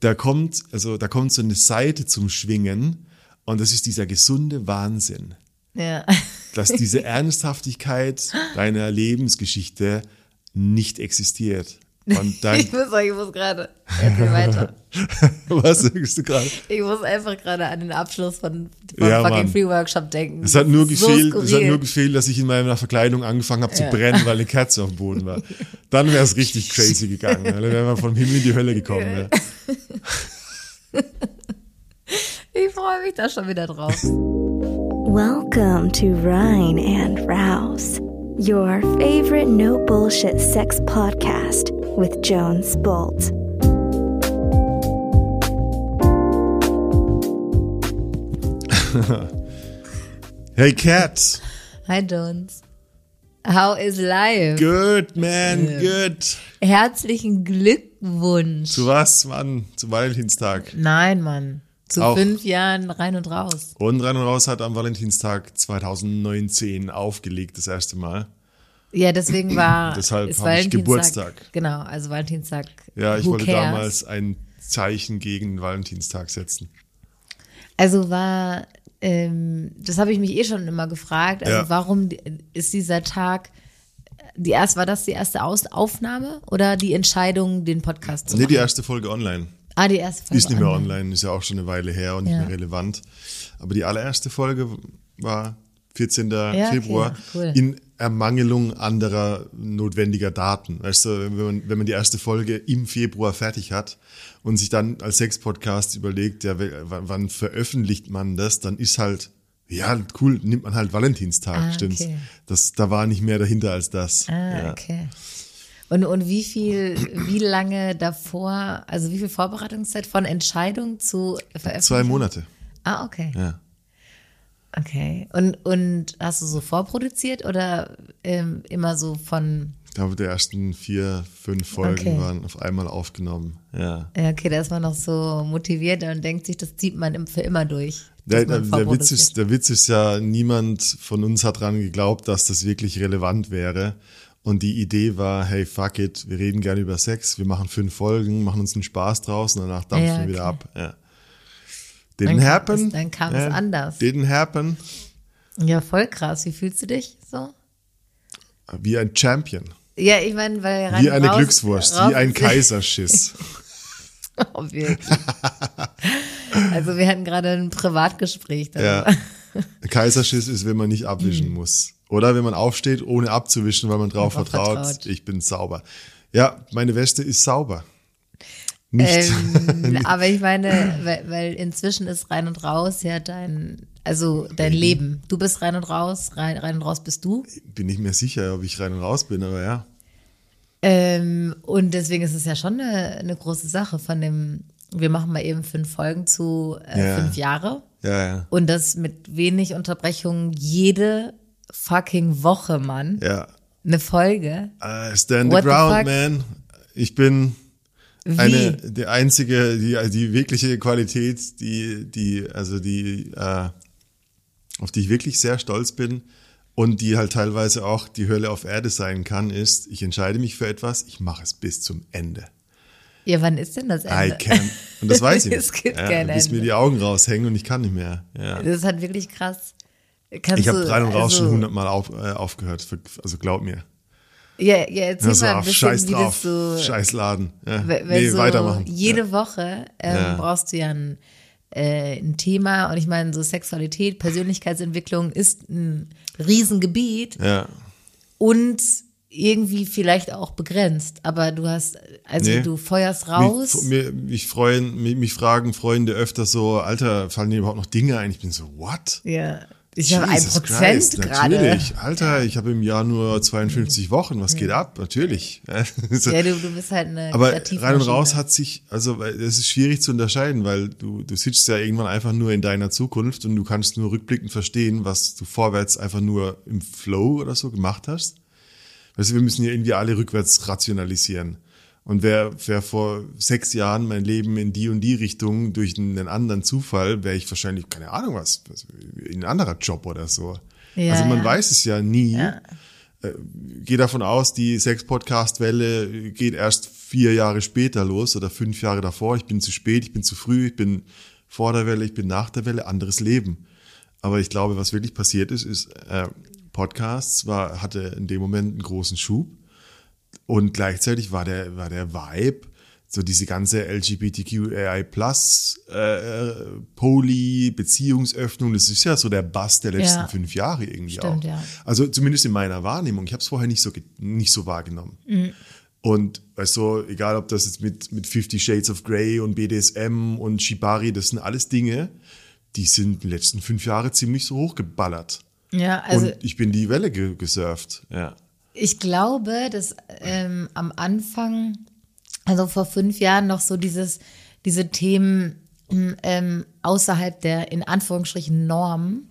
da kommt, also da kommt so eine Seite zum Schwingen und das ist dieser gesunde Wahnsinn, Ja. dass diese Ernsthaftigkeit deiner Lebensgeschichte nicht existiert. Und dann, Ich muss, ich muss gerade. Erzähl weiter. was sagst du gerade? Ich muss einfach gerade an den Abschluss von, von Ja, fucking Mann. Free Workshop denken. Es hat nur ist so gefehlt, es hat nur gefehlt, dass ich in meiner Verkleidung angefangen habe zu Ja. brennen, weil eine Kerze auf dem Boden war. Dann wäre es richtig crazy gegangen. Dann wären wir vom Himmel in die Hölle gekommen. Ja. Ich freue mich da schon wieder drauf. Welcome to Rhine and Rouse, your favorite no bullshit sex podcast with Jones Bolt. Hey Cat, Hi Jones. How is life? good man, good. Herzlichen Glückwunsch. Zu was, Mann? Zu Valentinstag. Nein, Mann. Zu Auch. fünf Jahren rein und raus. Und Rein und Raus hat am Valentinstag 2019 aufgelegt, das erste Mal. Ja, deswegen war Deshalb habe ich Valentinstag- Geburtstag. Genau, also Valentinstag. Ja, ich wollte cares? damals ein Zeichen gegen den Valentinstag setzen. Also war, ähm, das habe ich mich eh schon immer gefragt. Also Ja. warum ist dieser Tag, die erst, war das die erste Aus Aufnahme oder die Entscheidung, den Podcast zu Nee, machen? die erste Folge online. Ah, die erste Folge. Ist nicht mehr online, ist ja auch schon eine Weile her und nicht Ja. mehr relevant. Aber die allererste Folge war 14. okay, Februar cool. in Ermangelung anderer notwendiger Daten. Weißt du, wenn man, wenn man die erste Folge im Februar fertig hat und sich dann als Sex-Podcast überlegt, ja, wann veröffentlicht man das, dann ist halt, ja, cool, nimmt man halt Valentinstag, Ah, stimmt's? okay. Das, da war nicht mehr dahinter als das. Ah, ja. okay. Und, und wie viel, wie lange davor, also wie viel Vorbereitungszeit von Entscheidung zu Veröffentlichung? Zwei Monate, Ah, okay. ja. Okay. Und, und hast du so vorproduziert oder ähm, immer so von, Ich glaube, die ersten vier, fünf Folgen Okay. waren auf einmal aufgenommen. Ja. ja, okay, da ist man noch so motiviert und denkt sich, das zieht man für immer durch. Der, der, Witz ist, der Witz ist ja, niemand von uns hat dran geglaubt, dass das wirklich relevant wäre. Und die Idee war, hey, fuck it, wir reden gerne über Sex, wir machen fünf Folgen, machen uns einen Spaß draus und danach dampfen Ja, wir wieder ab. Ja. Dann Didn't kam happen. es- dann kam es anders. Didn't happen. Ja, voll krass. Wie fühlst du dich so? Wie ein Champion. Ja, ich meine, weil rein Wie eine raus, Glückswurst. raus Wie ein Kaiserschiss. Oh, wirklich. also wir hatten gerade ein Privatgespräch ja. Kaiserschiss ist, wenn man nicht abwischen Hm. muss. Oder wenn man aufsteht, ohne abzuwischen, weil man drauf vertraut, vertraut. ich bin sauber. Ja, meine Weste ist sauber. Nicht. Ähm, aber ich meine, weil, weil inzwischen ist rein und raus ja dein, also dein Leben. Du bist rein und raus, rein, rein und raus bist du. bin nicht mehr sicher, ob ich rein und raus bin, aber ja. Ähm, und deswegen ist es ja schon eine, eine große Sache von dem, wir machen mal eben fünf Folgen zu äh, Ja. fünf Jahre. Ja, ja. Und das mit wenig Unterbrechungen jede fucking Woche, Mann. Ja. Eine Folge. I stand the What the ground, man. Ich bin Wie? eine, die einzige, die, die wirkliche Qualität, die, die, also die, äh, auf die ich wirklich sehr stolz bin und die halt teilweise auch die Hölle auf Erde sein kann, ist, ich entscheide mich für etwas, ich mache es bis zum Ende. ja, wann ist denn das I Ende? can. Und das weiß ich. Es gibt ja, kein bis mir Ende. die Augen raushängen und ich kann nicht mehr. Ja. Das ist halt wirklich krass. Kannst Ich habe rein und raus also, schon hundertmal auf, äh, aufgehört. Für- Also glaub mir. Ja, ja erzähl Also mal ein bisschen, Scheiß wie drauf. so. Scheiß Laden. Ja. Nee, so weitermachen. Jede ja. Woche ähm, Ja. brauchst du ja ein, äh, ein Thema und ich meine, so Sexualität, Persönlichkeitsentwicklung ist ein Riesengebiet Ja. und irgendwie vielleicht auch begrenzt, aber du hast, also Nee. du feuerst raus. Mich, mich, freuen, mich, mich fragen Freunde öfter so, Alter, fallen dir überhaupt noch Dinge ein? Ich bin so, what? ja, ich habe ein Prozent gerade. Natürlich. Alter, ich habe im Jahr nur 52 Wochen. Was geht ab? Natürlich. Ja, du, du bist halt eine Aber rein und raus hat sich, also es ist schwierig zu unterscheiden, weil du, du sitzt ja irgendwann einfach nur in deiner Zukunft und du kannst nur rückblickend verstehen, was du vorwärts einfach nur im Flow oder so gemacht hast. Weißt du, wir müssen ja irgendwie alle rückwärts rationalisieren. Und wer, wer vor sechs Jahren mein Leben in die und die Richtung durch einen anderen Zufall, wäre ich wahrscheinlich, keine Ahnung was, was, in ein anderer Job oder so. Ja, also man ja. weiß es ja nie. Äh, Gehe davon aus, die Sex-Podcast-Welle geht erst vier Jahre später los oder fünf Jahre davor. Ich bin zu spät, ich bin zu früh, ich bin vor der Welle, ich bin nach der Welle, anderes Leben. Aber ich glaube, was wirklich passiert ist, ist, äh, Podcasts war, hatte in dem Moment einen großen Schub und gleichzeitig war der, war der Vibe, so diese ganze LGBTQAI Plus äh, Poly Beziehungsöffnung, das ist ja so der Bass der letzten Ja. fünf Jahre irgendwie Stimmt, auch. ja. Also zumindest in meiner Wahrnehmung. Ich habe es vorher nicht so nicht so wahrgenommen. Mhm. Und weißt du, egal ob das jetzt mit mit Fifty Shades of Grey und BDSM und Shibari, das sind alles Dinge, die sind die letzten fünf Jahre ziemlich so hochgeballert. Ja, also und ich bin die Welle ge gesurft. Ja. Ich glaube, dass ähm, am Anfang, also vor fünf Jahren noch so dieses, diese Themen ähm, außerhalb der in Anführungsstrichen Norm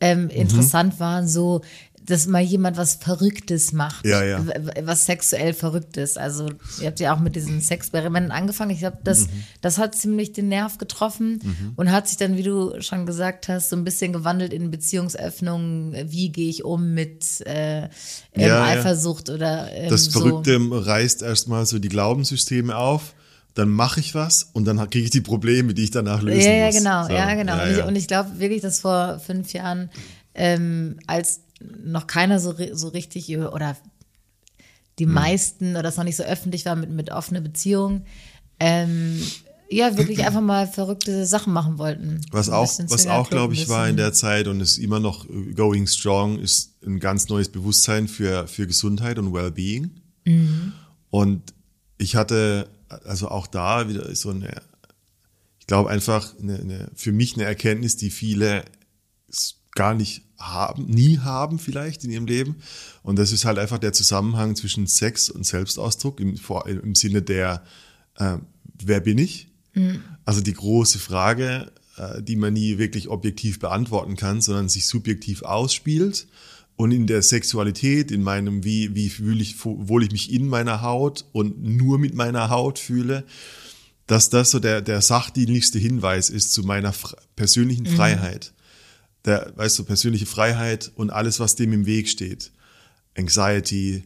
ähm, Mhm. interessant waren, so dass mal jemand was Verrücktes macht, Ja, ja. was sexuell Verrücktes. Also ihr habt ja auch mit diesen Sexperimenten angefangen. Ich glaube, das, Mhm. das hat ziemlich den Nerv getroffen und hat sich dann, wie du schon gesagt hast, so ein bisschen gewandelt in Beziehungsöffnungen. Wie gehe ich um mit äh, Ja. Eifersucht oder ähm, Das so. Verrückte reißt erstmal so die Glaubenssysteme auf, dann mache ich was und dann kriege ich die Probleme, die ich danach lösen Ja, ja, muss. genau, So, ja, genau. ja, und ich, ich glaube wirklich, dass vor fünf Jahren, ähm, als noch keiner so, so richtig oder die Hm. meisten oder es noch nicht so öffentlich war mit, mit offener Beziehung, ähm, ja, wirklich einfach mal verrückte Sachen machen wollten. Was auch, was auch, glaube ich, war in der Zeit und ist immer noch äh, going strong, ist ein ganz neues Bewusstsein für, für Gesundheit und Wellbeing. Mhm. Und ich hatte also auch da wieder so eine, ich glaube einfach eine, eine, für mich eine Erkenntnis, die viele gar nicht haben, nie haben vielleicht in ihrem Leben. Und das ist halt einfach der Zusammenhang zwischen Sex und Selbstausdruck im, vor- im Sinne der, äh, wer bin ich? Also die große Frage, äh, die man nie wirklich objektiv beantworten kann, sondern sich subjektiv ausspielt. Und in der Sexualität, in meinem, wie, wie fühle ich, wohl ich mich in meiner Haut und nur mit meiner Haut fühle, dass das so der, der sachdienlichste Hinweis ist zu meiner persönlichen Freiheit. Der, weißt du, persönliche Freiheit und alles, was dem im Weg steht. Anxiety,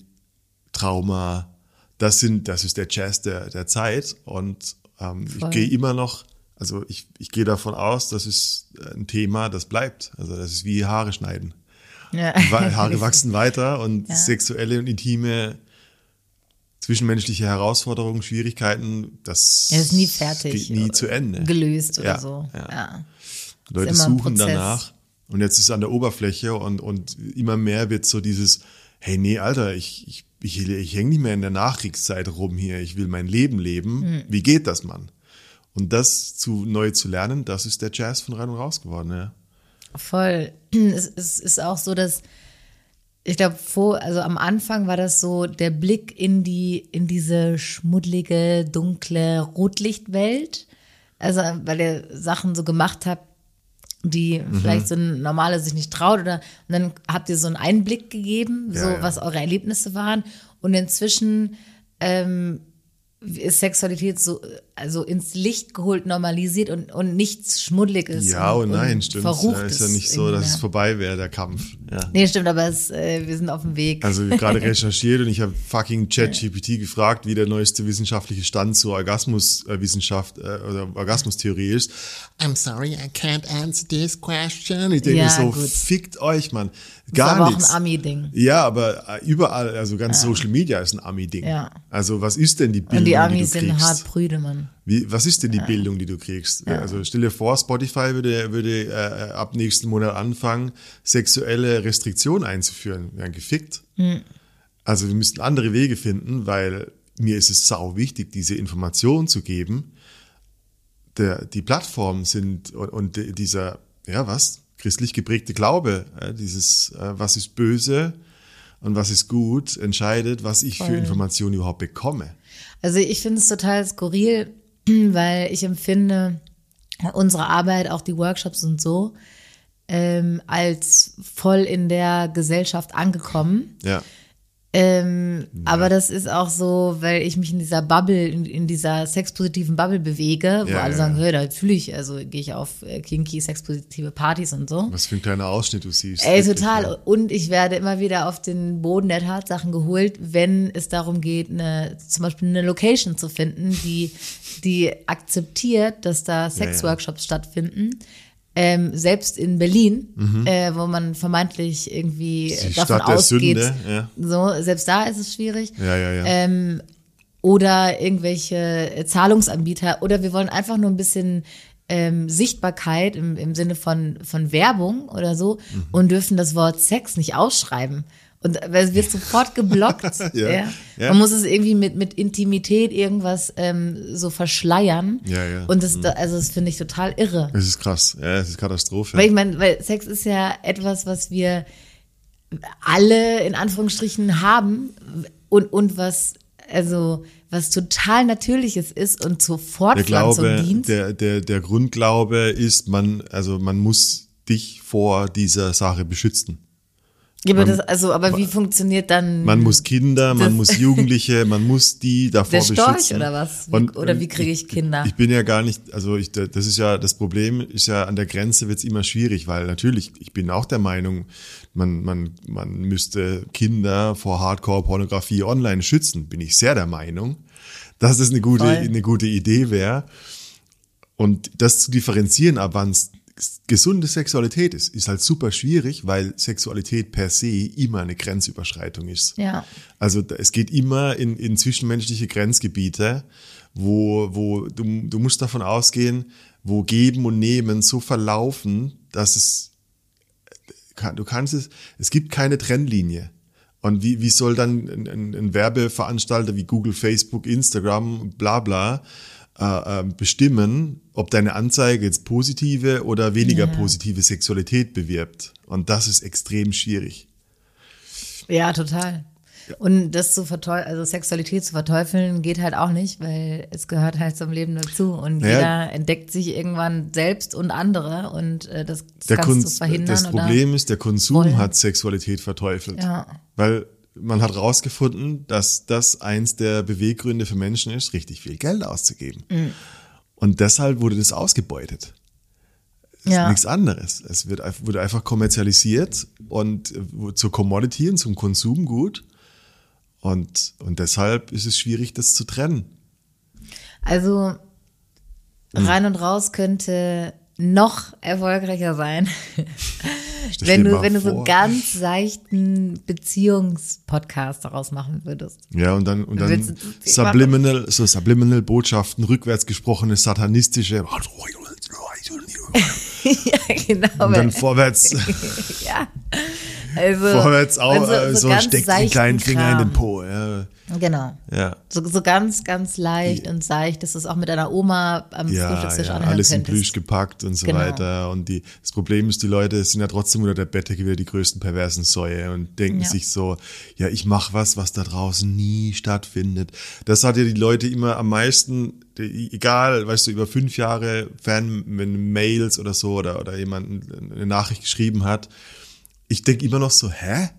Trauma, das sind, das ist der Jazz der, der Zeit. Und ähm, ich gehe immer noch, also ich, ich gehe davon aus, das ist ein Thema, das bleibt. Also das ist wie Haare schneiden. Ja. Haare wachsen weiter und sexuelle und intime zwischenmenschliche Herausforderungen, Schwierigkeiten, das, Ja, ist nie fertig. geht nie zu Ende. Gelöst oder Ja, so. ja. Ja. Leute suchen danach und jetzt ist es an der Oberfläche und, und immer mehr wird so dieses, hey, nee, Alter, ich, ich, ich, ich hänge nicht mehr in der Nachkriegszeit rum hier, ich will mein Leben leben. Hm. Wie geht das, Mann? Und das zu neu zu lernen, das ist der Jazz von rein und raus geworden, ja. Voll. Es, es ist auch so, dass ich glaube, vor, also am Anfang war das so der Blick in die, in diese schmuddlige, dunkle Rotlichtwelt. Also, weil ihr Sachen so gemacht habt, die vielleicht so ein Normale sich nicht traut oder und dann habt ihr so einen Einblick gegeben, so Ja, ja. was eure Erlebnisse waren und inzwischen ähm, ist Sexualität so also ins Licht geholt, normalisiert und, und nichts Schmuddeliges. Ja und, nein, stimmt. Ja, Verruchtes ist ja nicht so, dass ja. es vorbei wäre, der Kampf. Ja. Nee, stimmt, aber es, äh, wir sind auf dem Weg. Also gerade recherchiert und ich habe fucking ChatGPT gefragt, wie der neueste wissenschaftliche Stand zur Orgasmuswissenschaft äh, oder Orgasmustheorie ist. I'm sorry, I can't answer this question. Ich denke Ja, so, gut. fickt euch, Mann. ist Gar aber auch nichts. ein Ami-Ding. Ja, aber äh, überall, also ganz Social Media ist ein Ami-Ding. Ja. Also was ist denn die Bildung, Und die die Amis du sind kriegst? hart prüde, Mann. Wie, was ist denn die Bildung, die du kriegst? Also stell dir vor, Spotify würde, würde äh, ab nächsten Monat anfangen, sexuelle Restriktionen einzuführen. Wir werden gefickt. Also wir müssten andere Wege finden, weil mir ist es sau wichtig, diese Information zu geben. Der, die Plattformen sind und, und die- dieser, ja was, christlich geprägte Glaube, äh, dieses, äh, was ist böse und was ist gut, entscheidet, was ich für Voll. Informationen überhaupt bekomme. Also ich finde es total skurril, weil ich empfinde unsere Arbeit, auch die Workshops und so, ähm, als voll in der Gesellschaft angekommen. Ja. Ähm, Aber das ist auch so, weil ich mich in dieser Bubble, in, in dieser sexpositiven Bubble bewege, wo Ja, alle ja, sagen, ja. hey, da fühle ich, also gehe ich auf äh, kinky, sexpositive Partys und so. Was für ein kleiner Ausschnitt du siehst. Ey, Wirklich, total. ja. Und ich werde immer wieder auf den Boden der Tatsachen geholt, wenn es darum geht, eine, zum Beispiel eine Location zu finden, die, die akzeptiert, dass da Sexworkshops stattfinden. Ähm, selbst in Berlin, äh, wo man vermeintlich irgendwie Mhm. Die davon Stadt der ausgeht, Sünde, ja. so, selbst da ist es schwierig. Ja, ja. Ähm, oder irgendwelche Zahlungsanbieter oder wir wollen einfach nur ein bisschen ähm, Sichtbarkeit im, im Sinne von, von Werbung oder so Mhm. und dürfen das Wort Sex nicht ausschreiben. Und weil es wird sofort geblockt. Ja, ja. ja. Man muss es irgendwie mit, mit Intimität irgendwas ähm, so verschleiern. Ja, ja. Und das, also das finde ich total irre. Das ist krass. Ja, das ist Katastrophe. Weil ich meine, weil Sex ist ja etwas, was wir alle in Anführungsstrichen haben und, und was, also, was total Natürliches ist und zur der Fortpflanzung Glaube, dient. der, der, der Grundglaube ist, man, also man muss dich vor dieser Sache beschützen. Ja, aber, das, also, aber wie funktioniert dann Man muss Kinder, man muss Jugendliche, man muss die davor der Storch beschützen. oder was? Wie, Und, oder wie kriege ich Kinder? Ich bin ja gar nicht, also ich, das ist ja, das Problem ist ja, an der Grenze wird's immer schwierig, weil natürlich, ich bin auch der Meinung, man, man, man müsste Kinder vor Hardcore-Pornografie online schützen, bin ich sehr der Meinung, dass es eine gute, Voll. eine gute Idee wäre. Und das zu differenzieren, ab wann gesunde Sexualität ist, ist halt super schwierig, weil Sexualität per se immer eine Grenzüberschreitung ist. Ja. Also es geht immer in, in zwischenmenschliche Grenzgebiete, wo, wo du, du musst davon ausgehen, wo Geben und Nehmen so verlaufen, dass es, du kannst es, es gibt keine Trennlinie. Und wie, wie soll dann ein, ein, ein Werbeveranstalter wie Google, Facebook, Instagram, bla bla, äh, äh, bestimmen, ob deine Anzeige jetzt positive oder weniger Ja. positive Sexualität bewirbt. Und das ist extrem schwierig. Ja, total. Und das zu verteufeln, also Sexualität zu verteufeln, geht halt auch nicht, weil es gehört halt zum Leben dazu. Und Ja. jeder entdeckt sich irgendwann selbst und andere und äh, das, das Der kannst du verhindern. das? Problem ist, der Konsum wollen. hat Sexualität verteufelt. Ja. Weil man hat rausgefunden, dass das eins der Beweggründe für Menschen ist, richtig viel Geld auszugeben. Mhm. Und deshalb wurde das ausgebeutet. Es Ja. ist nichts anderes. Es wird, wurde einfach kommerzialisiert und äh, zur Commodity und zum Konsumgut. Und, und deshalb ist es schwierig, das zu trennen. Also Hm. rein und raus könnte noch erfolgreicher sein, wenn du, wenn du so ganz seichten Beziehungspodcast daraus machen würdest. Ja, und dann, und dann Subliminal, so Subliminal Botschaften, rückwärts gesprochene satanistische, ja, genau. und dann vorwärts, ja. Also, vorwärts auch, wenn äh, so, ganz steckt den kleinen Finger in den Kram. Po. Ja, Genau. ja. So, so ganz, ganz leicht und seicht, dass du es auch mit deiner Oma am Ja, Frühstückstisch ja, anhören alles in könntest. Plüsch gepackt und so Genau. weiter. Und die, das Problem ist, die Leute sind ja trotzdem unter der Bettdecke wieder die größten perversen Säue und denken Ja. sich so, ja, ich mache was, was da draußen nie stattfindet. Das hat ja die Leute immer am meisten, die- egal, weißt du, über fünf Jahre Fan, wenn Mails oder so oder, oder jemand eine Nachricht geschrieben hat. Ich denke immer noch so, hä?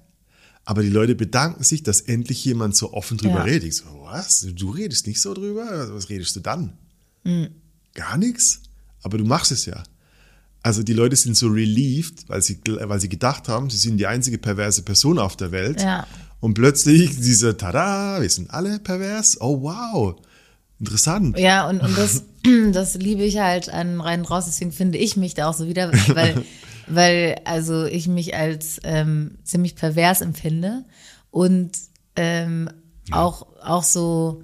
Aber die Leute bedanken sich, dass endlich jemand so offen drüber Ja. redet. Ich so, was? Du redest nicht so drüber? Was redest du dann? Mhm. Gar nichts. Aber du machst es ja. Also die Leute sind so relieved, weil sie, weil sie gedacht haben, sie sind die einzige perverse Person auf der Welt. Ja. Und plötzlich diese, tada, wir sind alle pervers. Oh wow, interessant. Ja, und, und das, das liebe ich halt an rein raus, deswegen finde ich mich da auch so wieder, weil, weil also ich mich als ähm, ziemlich pervers empfinde und ähm, auch, auch so,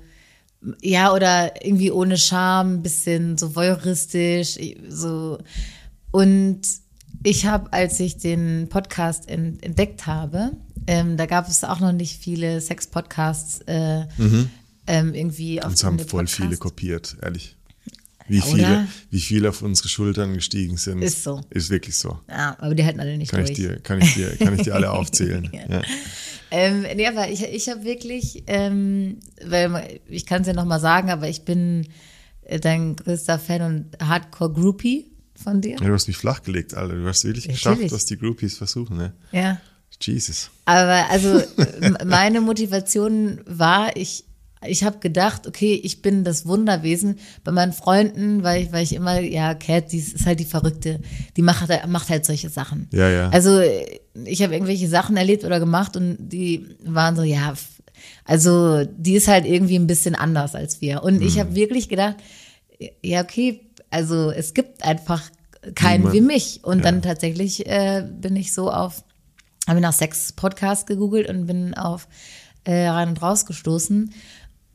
ja, oder irgendwie ohne Scham, bisschen so voyeuristisch, so. Und ich habe, als ich den Podcast en- entdeckt habe, ähm, da gab es auch noch nicht viele Sex-Podcasts äh, ähm, irgendwie auf Uns haben voll Podcast. viele kopiert, ehrlich. Wie Oder? viele, wie viele auf unsere Schultern gestiegen sind. Ist so. Ist wirklich so. Ja, aber die halten alle nicht Kann durch. ich dir, kann ich dir, kann ich dir alle aufzählen. ja. Ähm, nee, aber ich, ich habe wirklich, ähm, weil ich kann es ja nochmal sagen, aber ich bin äh, dein größter Fan und Hardcore-Groupie von dir. Ja, du hast mich flachgelegt, Alter. Du hast wirklich Natürlich. geschafft, was die Groupies versuchen. Ne? Ja. Jesus. Aber also meine Motivation war, ich, ich habe gedacht, okay, ich bin das Wunderwesen. Bei meinen Freunden, weil ich, weil ich immer, ja, Cat, die ist halt die Verrückte, die macht, halt- macht halt solche Sachen. Ja, ja. Also ich habe irgendwelche Sachen erlebt oder gemacht und die waren so, ja, also die ist halt irgendwie ein bisschen anders als wir. Und Mhm. ich habe wirklich gedacht, ja, okay, also es gibt einfach keinen Niemand. wie mich. Und Ja. dann tatsächlich äh, bin ich so auf, habe nach Sex-Podcast gegoogelt und bin auf äh, rein und raus gestoßen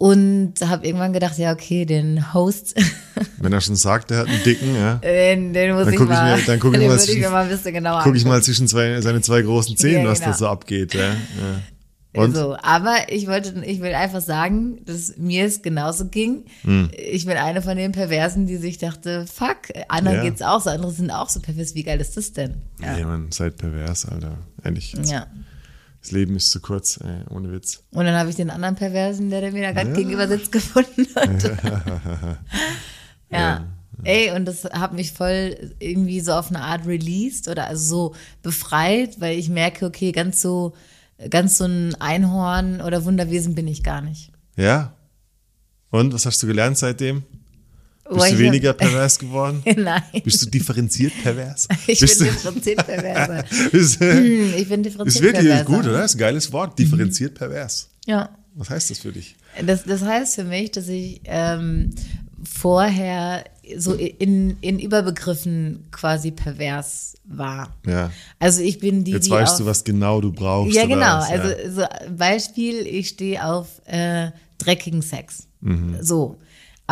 und habe irgendwann gedacht, ja, okay, den Host, Wenn er schon sagt, er hat einen dicken, ja, den, den muss Dann ich guck ich mal, mir- dann guck ich mal würde ich zwischen- mir mal ein bisschen genauer gucke ich mal zwischen zwei, seine zwei großen Zehen, Ja, was da genau. so abgeht. Ja, ja. Und? So, aber ich wollte, ich will einfach sagen, dass mir es genauso ging. Hm. Ich bin eine von den Perversen, die sich dachte, fuck, anderen Ja. geht's auch so, andere sind auch so pervers. Wie geil ist das denn? Nee, man, seid pervers, Alter. Ehrlich. Ja. Das Leben ist zu kurz, ey, ohne Witz. Und dann habe ich den anderen Perversen, der, der mir da gerade gegenüber sitzt, gefunden. Und ja. Ey, und das hat mich voll irgendwie so auf eine Art released oder also so befreit, weil ich merke, okay, ganz so, ganz so ein Einhorn oder Wunderwesen bin ich gar nicht. Ja. Und was hast du gelernt seitdem? Bist du weniger pervers geworden? Nein. Bist du differenziert pervers? Ich Bist bin differenziert perverser. Hm, Ich bin ist differenziert wirklich perverser. gut, oder? ist ein geiles Wort. Differenziert pervers. Ja. Was heißt das für dich? Das, das heißt für mich, dass ich ähm, vorher so in, in Überbegriffen quasi pervers war. Ja. Also ich bin die, Jetzt die weißt auf, du, was genau du brauchst. Ja, oder genau. was, Also ja. so Beispiel, ich stehe auf äh, dreckigen Sex. Mhm. So.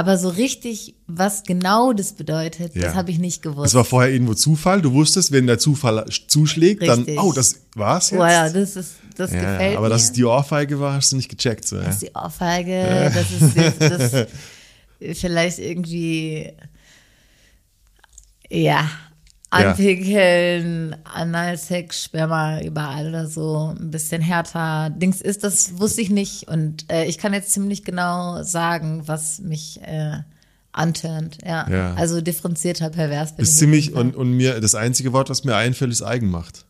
Aber so richtig, was genau das bedeutet, Ja. das habe ich nicht gewusst. Das war vorher irgendwo Zufall. Du wusstest, wenn der Zufall zuschlägt, Richtig. dann, oh, das war's jetzt. Boah, ja, das ist, das ja, gefällt aber mir. dass es die Ohrfeige war, hast du nicht gecheckt. So, ja. Das ist die Ohrfeige, das ist das, das vielleicht irgendwie, ja, anpickeln, Analsex, Sperma überall oder so, ein bisschen härter. Dings ist, das wusste ich nicht und äh, ich kann jetzt ziemlich genau sagen, was mich äh, anturnt. Ja. Ja. also differenzierter pervers bin Ist ich. ziemlich, und, und mir, das einzige Wort, was mir einfällt, ist Eigenmacht.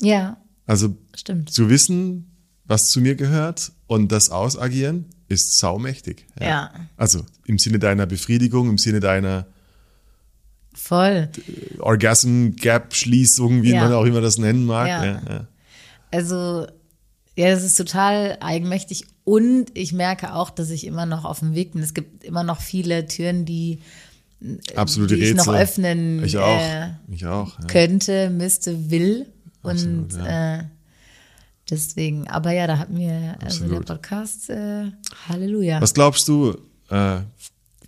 ja, Also stimmt. zu wissen, was zu mir gehört und das ausagieren, ist saumächtig. Ja. Also im Sinne deiner Befriedigung, im Sinne deiner Voll. Orgasm-Gap-Schließung, wie Ja. man auch immer das nennen mag. Ja. Ja. Also, ja, das ist total eigenmächtig. Und ich merke auch, dass ich immer noch auf dem Weg bin. Es gibt immer noch viele Türen, die, Absolute die ich Rätsel. noch öffnen Ich auch. äh, ich auch. Könnte, müsste, will. Absolut, Und äh, deswegen, aber ja, da hat mir also der. Podcast, äh, Halleluja. Was glaubst du? Äh,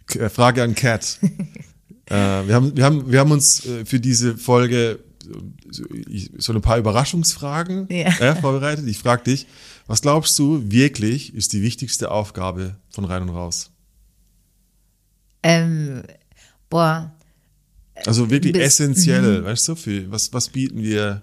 K- Frage an Kat. äh, wir, haben, wir, haben, wir haben uns äh, für diese Folge so, ich- so ein paar Überraschungsfragen Ja. äh, vorbereitet. Ich frage dich, was glaubst du wirklich ist die wichtigste Aufgabe von Rein und Raus? Ähm, boah, Also wirklich Bis- essentiell, weißt du, für was, was bieten wir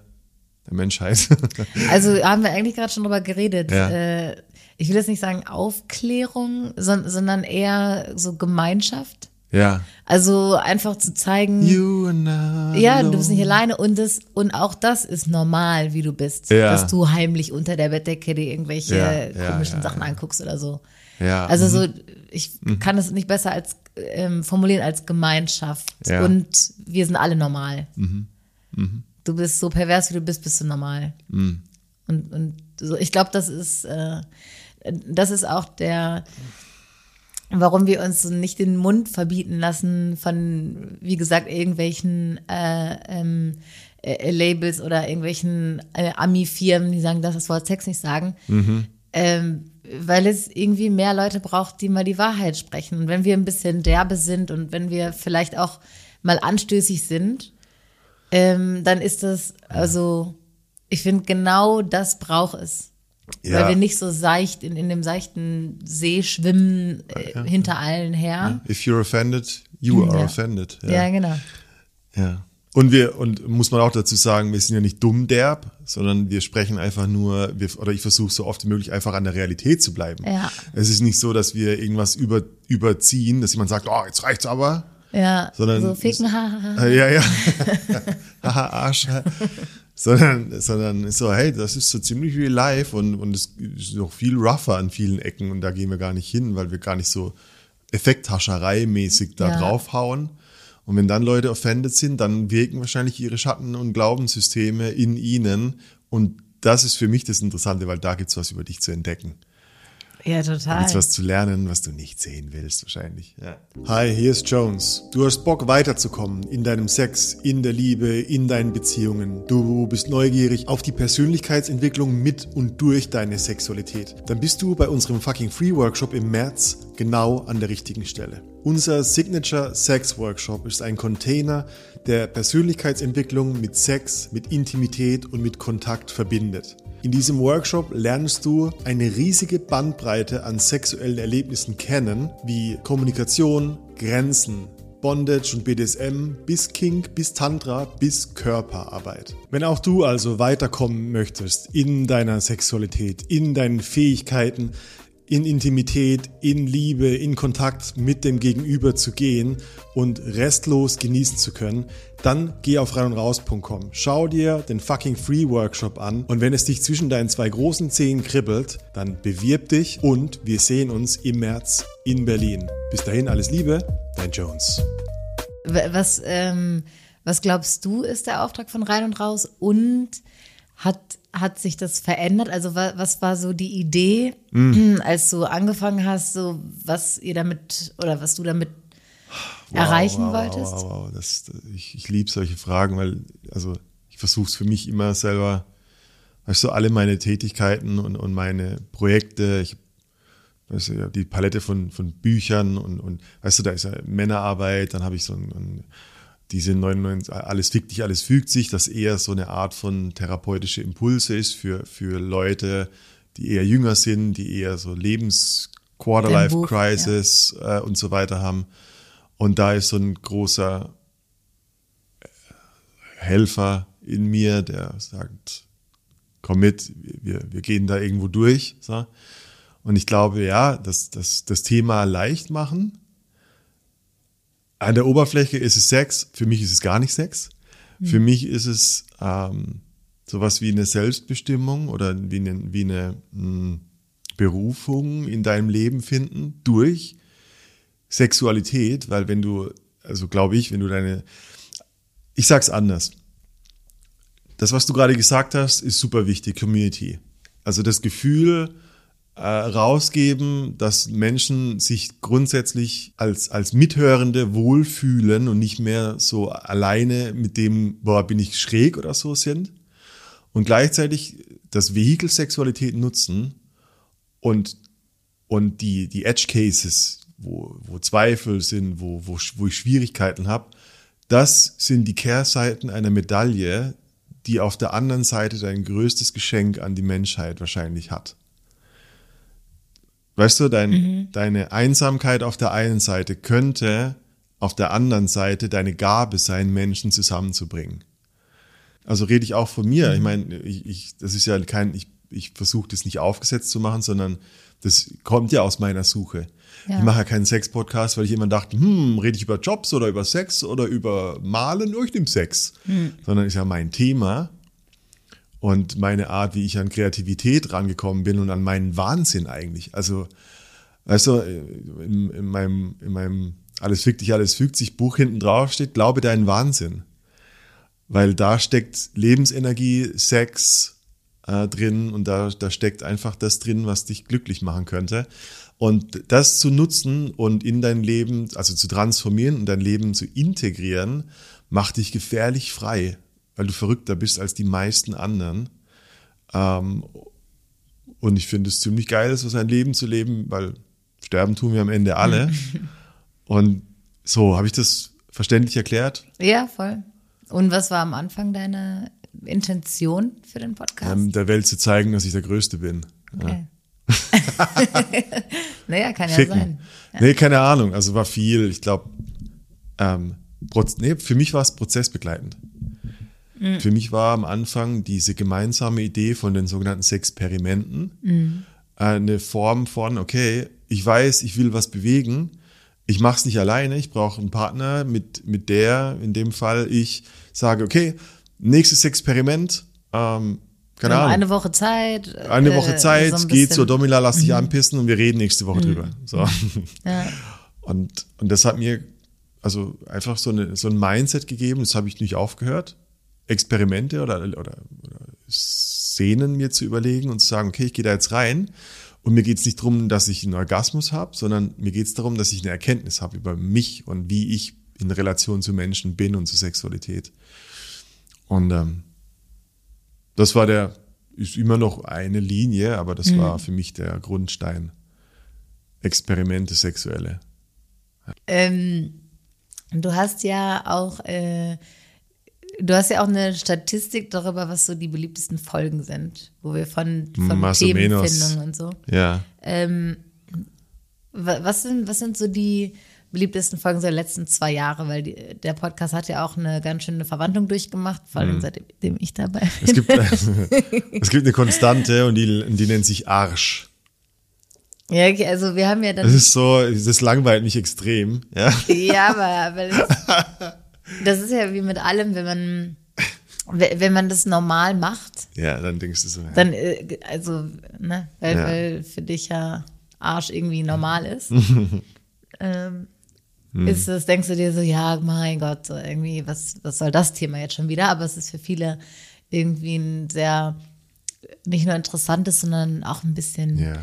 der Menschheit? Also haben wir eigentlich gerade schon drüber geredet. Ja. Äh, ich will jetzt nicht sagen Aufklärung, son sondern eher so Gemeinschaft. Ja. Also einfach zu zeigen, You and I ja, du bist nicht alleine und das und auch das ist normal, wie du bist, Ja. dass du heimlich unter der Bettdecke dir irgendwelche Ja, komischen ja, Sachen anguckst oder so. Ja. Also mhm. so, ich kann es nicht besser als ähm, formulieren als Gemeinschaft. Mhm. und wir sind alle normal. Du bist so pervers, wie du bist, bist du normal. Mhm. Und, und so, ich glaube, das ist, äh, das ist auch der, warum wir uns nicht den Mund verbieten lassen von, wie gesagt, irgendwelchen äh, ähm, äh, Labels oder irgendwelchen äh, Ami-Firmen, die sagen, dass das Wort Sex nicht sagen. Ähm, weil es irgendwie mehr Leute braucht, die mal die Wahrheit sprechen. Und wenn wir ein bisschen derbe sind und wenn wir vielleicht auch mal anstößig sind, ähm, dann ist das, also, ich finde, genau das braucht es. Ja. Weil wir nicht so seicht in, in dem seichten See schwimmen, äh, hinter allen her. If you're offended, you are Ja. offended. Ja, genau. Ja. Und wir, und muss man auch dazu sagen, wir sind ja nicht dumm derb, sondern wir sprechen einfach nur, wir, oder ich versuche so oft wie möglich einfach an der Realität zu bleiben. Ja. Es ist nicht so, dass wir irgendwas über, überziehen, dass jemand sagt, oh, jetzt reicht's aber. Ja, Sondern so ficken, hahaha. Äh, Ja, ja. Haha, Arsch. Sondern, sondern so, hey, das ist so ziemlich real life und, und es ist noch viel rougher an vielen Ecken und da gehen wir gar nicht hin, weil wir gar nicht so Effekthascherei-mäßig da Ja. draufhauen. Und wenn dann Leute offended sind, dann wirken wahrscheinlich ihre Schatten- und Glaubenssysteme in ihnen. Und das ist für mich das Interessante, weil da gibt's was über dich zu entdecken. Ja, total. gibt's was zu lernen, was du nicht sehen willst, wahrscheinlich. Ja. Hi, hier ist Jones. Du hast Bock weiterzukommen in deinem Sex, in der Liebe, in deinen Beziehungen. Du bist neugierig auf die Persönlichkeitsentwicklung mit und durch deine Sexualität. Dann bist du bei unserem fucking Free Workshop im März genau an der richtigen Stelle. Unser Signature Sex Workshop ist ein Container, der Persönlichkeitsentwicklung mit Sex, mit Intimität und mit Kontakt verbindet. In diesem Workshop lernst du eine riesige Bandbreite an sexuellen Erlebnissen kennen, wie Kommunikation, Grenzen, Bondage und BDSM bis Kink, bis Tantra, bis Körperarbeit. Wenn auch du also weiterkommen möchtest in deiner Sexualität, in deinen Fähigkeiten, in Intimität, in Liebe, in Kontakt mit dem Gegenüber zu gehen und restlos genießen zu können, dann geh auf reinundraus.com. Schau dir den fucking Free Workshop an und wenn es dich zwischen deinen zwei großen Zehen kribbelt, dann bewirb dich und wir sehen uns im März in Berlin. Bis dahin alles Liebe, dein Jones. Was, ähm, was glaubst du, ist der Auftrag von Rein und Raus? Und hat, hat sich das verändert? Also wa, was war so die Idee, als du angefangen hast, so was ihr damit oder was du damit erreichen wow, wolltest? Wow, wow, wow. Das, ich ich liebe solche Fragen, weil also ich versuche es für mich immer selber, weißt du, alle meine Tätigkeiten und, und meine Projekte, ich weißt du, die Palette von, von Büchern und, und weißt du, da ist ja Männerarbeit, dann habe ich so ein, ein diese 99, alles fickt dich, alles fügt sich, das eher so eine Art von therapeutische Impulse ist für, für Leute, die eher jünger sind, die eher so Lebens-Quarter-Life-Crisis äh, und so weiter haben. Und da ist so ein großer Helfer in mir, der sagt, komm mit, wir, wir gehen da irgendwo durch. So. Und ich glaube, ja, das, das, das Thema leicht machen, an der Oberfläche ist es Sex, für mich ist es gar nicht Sex. Für mich ist es ähm, sowas wie eine Selbstbestimmung oder wie eine, wie eine mh, Berufung in deinem Leben finden durch Sexualität, weil wenn du, also glaube ich, wenn du deine, ich sag's anders. Das, was du gerade gesagt hast, ist super wichtig, Community. Also das Gefühl, äh, rausgeben, dass Menschen sich grundsätzlich als, als Mithörende wohlfühlen und nicht mehr so alleine mit dem, boah, bin ich schräg oder so sind. Und gleichzeitig das Vehikel Sexualität nutzen und, und die, die Edge Cases, wo, wo Zweifel sind, wo, wo, wo ich Schwierigkeiten habe, das sind die Kehrseiten einer Medaille, die auf der anderen Seite dein größtes Geschenk an die Menschheit wahrscheinlich hat. Weißt du, dein, deine Einsamkeit auf der einen Seite könnte auf der anderen Seite deine Gabe sein, Menschen zusammenzubringen. Also rede ich auch von mir. Ich meine, ich, ich, das ist ja kein, ich, ich versuche das nicht aufgesetzt zu machen, sondern das kommt ja aus meiner Suche. Ja. Ich mache ja keinen Sex-Podcast, weil ich jemand dachte, hm, rede ich über Jobs oder über Sex oder über Malen durch den Sex, sondern ist ja mein Thema und meine Art, wie ich an Kreativität rangekommen bin und an meinen Wahnsinn eigentlich. Also, weißt du, in, in meinem, in meinem Alles fickt dich, alles fügt sich Buch hinten drauf steht, glaube deinen Wahnsinn. Weil da steckt Lebensenergie, Sex äh, drin und da, da steckt einfach das drin, was dich glücklich machen könnte. Und das zu nutzen und in dein Leben, also zu transformieren und dein Leben zu integrieren, macht dich gefährlich frei, weil du verrückter bist als die meisten anderen. Ähm, und ich finde es ziemlich geil, so sein Leben zu leben, weil sterben tun wir am Ende alle. und so, habe ich das verständlich erklärt? Ja, voll. Und was war am Anfang deine Intention für den Podcast? Ähm, der Welt zu zeigen, dass ich der Größte bin. okay. naja, kann ja Ficken. sein. Nee, keine Ahnung. Also war viel, ich glaube, ähm, nee, für mich war es prozessbegleitend. Für mich war am Anfang diese gemeinsame Idee von den sogenannten Sexperimenten äh, eine Form von, okay, ich weiß, ich will was bewegen, ich mache es nicht alleine, ich brauche einen Partner, mit, mit der, in dem Fall, ich sage, okay, nächstes Experiment, ähm, keine haben Ahnung. eine Woche Zeit. Eine Woche äh, Zeit, so bisschen- zur Domila, lass dich anpissen und wir reden nächste Woche drüber. So. Ja. Und, und das hat mir also einfach so, eine, so ein Mindset gegeben, das habe ich nicht aufgehört, Experimente oder, oder, oder Szenen mir zu überlegen und zu sagen, okay, ich gehe da jetzt rein und mir geht es nicht darum, dass ich einen Orgasmus habe, sondern mir geht es darum, dass ich eine Erkenntnis habe über mich und wie ich in Relation zu Menschen bin und zu Sexualität. Und ähm, das war der, ist immer noch eine Linie, aber das war für mich der Grundstein. Experimente sexuelle. Ähm, du hast ja auch, äh, du hast ja auch eine Statistik darüber, was so die beliebtesten Folgen sind, wo wir von, von menos. Themenfindung und so. Ja. Ähm, wa- was sind, was sind so die beliebtesten Folgen der letzten zwei Jahre? Weil die, der Podcast hat ja auch eine ganz schöne Verwandlung durchgemacht, vor allem seitdem ich dabei bin. Es gibt, es gibt eine Konstante und die, die nennt sich Arsch. Ja, okay, also wir haben ja dann. Das ist so, das langweilt mich extrem. Ja. Ja, aber, aber das, ist ja wie mit allem, wenn man, we- wenn man das normal macht, Ja, dann denkst du so. Ja. dann, äh, also, ne, weil, Ja. weil für dich ja Arsch irgendwie normal ist. ähm, Hm. ist das, denkst du dir so, ja, mein Gott, so irgendwie, was, was soll das Thema jetzt schon wieder? Aber es ist für viele irgendwie ein sehr, nicht nur interessantes, sondern auch ein bisschen ja.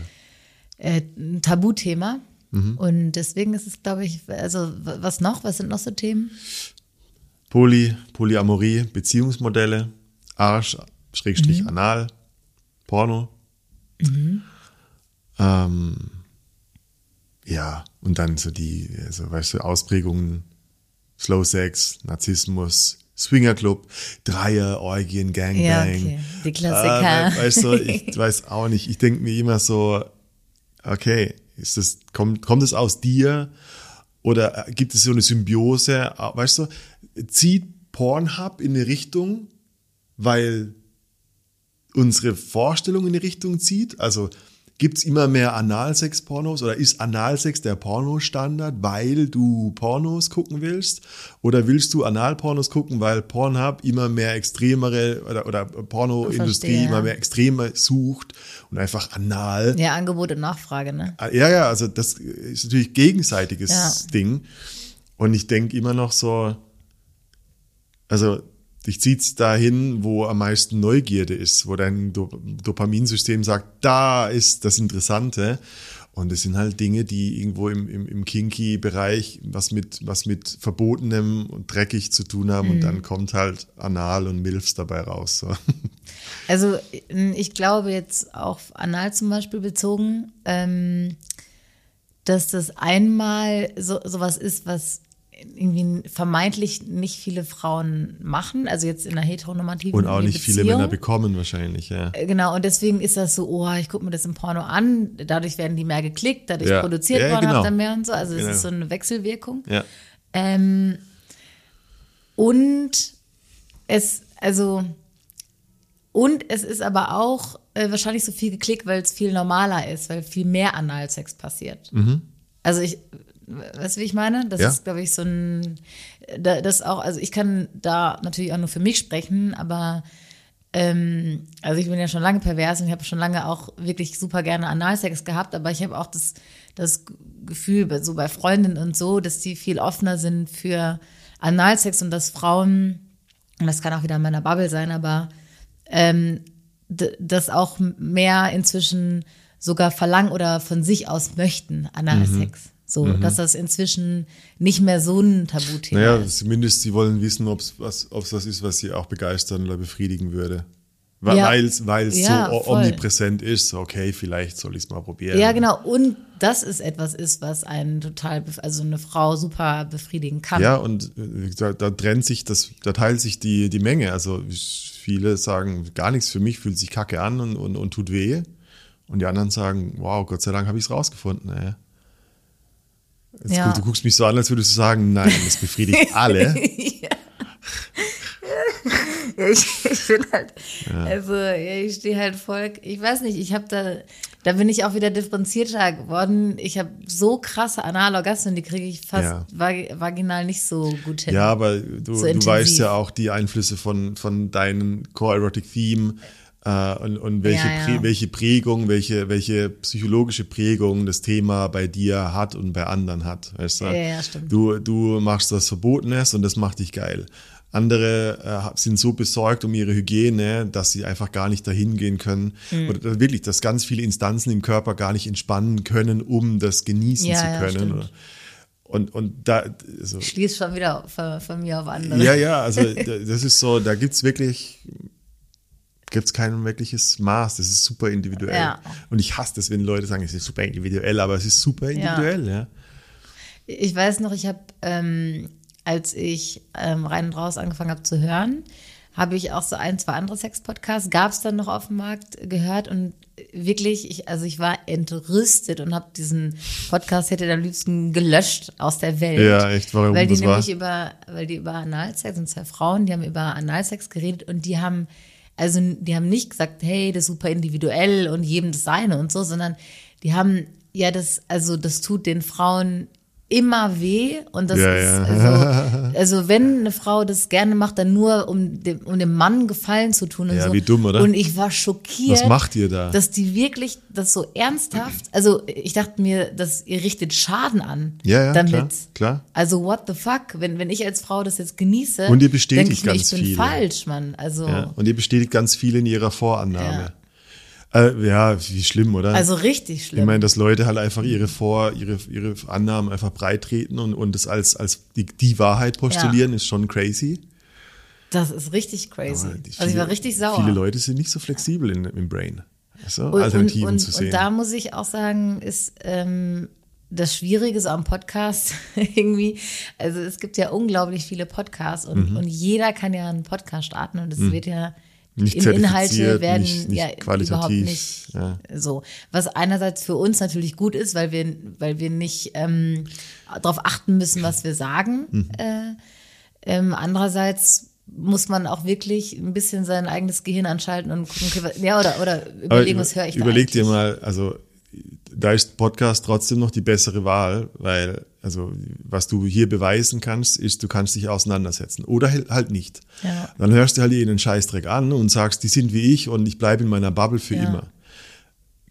äh, ein Tabuthema. Mhm. Und deswegen ist es, glaube ich, also was noch? Was sind noch so Themen? Poly, Polyamorie, Beziehungsmodelle, Arsch, Schrägstrich, Anal, Porno. Ähm, ja, und dann so die, also, weißt du, Ausprägungen, Slow Sex, Narzissmus, Swingerclub, Dreier, Orgien, Gangbang. Ja, okay. Die Klassiker. Äh, weißt du, ich weiß auch nicht. Ich denke mir immer so, okay, ist das, kommt, kommt es aus dir? Oder gibt es so eine Symbiose? Weißt du, zieht Pornhub in eine Richtung, weil unsere Vorstellung in die Richtung zieht? Also gibt es immer mehr Analsex-Pornos oder ist Analsex der Pornostandard, weil du Pornos gucken willst? Oder willst du Analpornos gucken, weil Pornhub immer mehr extremere oder, oder Pornoindustrie immer mehr Extreme sucht und einfach anal Ja, Angebot und Nachfrage, ne? ja, ja, also das ist natürlich gegenseitiges Ja. Ding. Und ich denke immer noch so, also dich zieht's dahin, wo am meisten Neugierde ist, wo dein Do Dopaminsystem sagt, da ist das Interessante. Und es sind halt Dinge, die irgendwo im, im, im Kinky-Bereich was mit, was mit Verbotenem und dreckig zu tun haben. Und dann kommt halt Anal und Milfs dabei raus. So. Also ich glaube jetzt auf Anal zum Beispiel bezogen, ähm, dass das einmal so sowas ist, was irgendwie vermeintlich nicht viele Frauen machen, also jetzt in einer heteronormativen Und auch nicht viele Beziehung. Männer bekommen wahrscheinlich, ja. Äh, Genau, und deswegen ist das so, oh, ich gucke mir das im Porno an, dadurch werden die mehr geklickt, dadurch Ja. produziert Ja, genau. dann mehr und so, also es Genau. ist so eine Wechselwirkung. Ja. Ähm, und es, also, und es ist aber auch äh, wahrscheinlich so viel geklickt, weil es viel normaler ist, weil viel mehr Analsex passiert. Also ich, weißt du, wie ich meine? Das Ja. ist, glaube ich, so ein, da- das auch, also ich kann da natürlich auch nur für mich sprechen, aber ähm, also ich bin ja schon lange pervers und ich habe schon lange auch wirklich super gerne Analsex gehabt, aber ich habe auch das, das Gefühl, so bei Freundinnen und so, dass die viel offener sind für Analsex und dass Frauen, und das kann auch wieder in meiner Bubble sein, aber ähm, das auch mehr inzwischen sogar verlangen oder von sich aus möchten, Analsex. So, dass das inzwischen nicht mehr so ein Tabuthema Naja, ist. zumindest sie wollen wissen, ob es was, ob's was ist, was sie auch begeistern oder befriedigen würde. Weil Ja. es weil es Ja, so voll. omnipräsent ist. Okay, vielleicht soll ich es mal probieren. Ja, genau. Und das ist etwas ist, was einen total, also eine Frau super befriedigen kann. Ja, und wie gesagt, da trennt sich das, da teilt sich die, die Menge. Also viele sagen, gar nichts für mich, fühlt sich kacke an und, und, und tut weh. Und die anderen sagen, wow, Gott sei Dank habe ich es rausgefunden. Ey. Ja. gut, du guckst mich so an, als würdest du sagen, nein, das befriedigt alle. Ja, ich, ich bin halt, also ja, ich stehe halt voll, ich weiß nicht, ich habe da, Da bin ich auch wieder differenzierter geworden. Ich habe so krasse Analorgasmen, die kriege ich fast Ja. vag vaginal nicht so gut hin. Ja, aber du, So du weißt ja auch die Einflüsse von, von deinen Core Erotic Theme äh, und, und welche, Ja, ja. Welche Prägung, welche, welche psychologische Prägung das Thema bei dir hat und bei anderen hat. Weißt du? Ja. Du, du machst was Verbotenes und das macht dich geil. Andere äh, sind so besorgt um ihre Hygiene, dass sie einfach gar nicht dahin gehen können. Mhm. Oder wirklich, dass ganz viele Instanzen im Körper gar nicht entspannen können, um das genießen zu können. und, und da, also, Schließt schon wieder von, von mir auf andere. ja, ja, also da- das ist so, da gibt's wirklich, gibt's kein wirkliches Maß. Das ist super individuell. Ja. Und ich hasse das, wenn Leute sagen, es ist super individuell, aber es ist super individuell, ja. Ich weiß noch, ich habe, ähm, als ich ähm, rein und raus angefangen habe zu hören, habe ich auch so ein, zwei andere Sex-Podcasts, gab es dann noch auf dem Markt, gehört und wirklich, ich, also ich war entrüstet und habe diesen Podcast hätte am liebsten gelöscht aus der Welt. Ja, echt, warum Weil die das war? nämlich über, weil die über Analsex, sind zwei Frauen, die haben über Analsex geredet und die haben, also die haben nicht gesagt, hey, das ist super individuell und jedem das seine und so, sondern die haben, ja, das, also das tut den Frauen immer weh und das Ja, ist, ja. Also, also wenn eine Frau das gerne macht, dann nur um dem, um dem Mann Gefallen zu tun und Ja, so. wie dumm, oder? Und ich war schockiert. Was macht ihr da? Dass die wirklich das so ernsthaft, also ich dachte mir, dass ihr richtet Schaden an Ja, ja, damit. klar, klar. Also what the fuck, wenn, wenn ich als Frau das jetzt genieße, Und ihr bestätigt ich mir, ganz ich bin viel. falsch, Mann. Also, ja. Und ihr bestätigt ganz viel in ihrer Vorannahme. Äh, ja, wie schlimm, oder? also richtig ich schlimm. meine, dass Leute halt einfach ihre Vor, ihre, ihre Annahmen einfach breit treten und, und das als, als die, die Wahrheit postulieren, ist schon crazy. das ist richtig crazy. Die also ich viele- war richtig sauer. Viele Leute sind nicht so flexibel in, im Brain. Also, und, Alternativen und, und, zu sehen. Und da muss ich auch sagen, ist ähm, das Schwierige so am Podcast irgendwie, also es gibt ja unglaublich viele Podcasts und, Mhm. und jeder kann ja einen Podcast starten und es wird ja Nicht in Inhalte werden nicht- nicht ja qualitativ, überhaupt nicht ja. so. Was einerseits für uns natürlich gut ist, weil wir, weil wir nicht ähm, darauf achten müssen, was wir sagen. Mhm. Äh, ähm, andererseits muss man auch wirklich ein bisschen sein eigenes Gehirn anschalten und gucken, okay, was- ja, oder, oder überlegen, über- was höre ich da Überleg dir mal, also da ist Podcast trotzdem noch die bessere Wahl, weil, also was du hier beweisen kannst, ist, du kannst dich auseinandersetzen. Oder halt nicht. Ja. Dann hörst du halt jeden Scheißdreck an und sagst, die sind wie ich und ich bleibe in meiner Bubble für Ja. immer.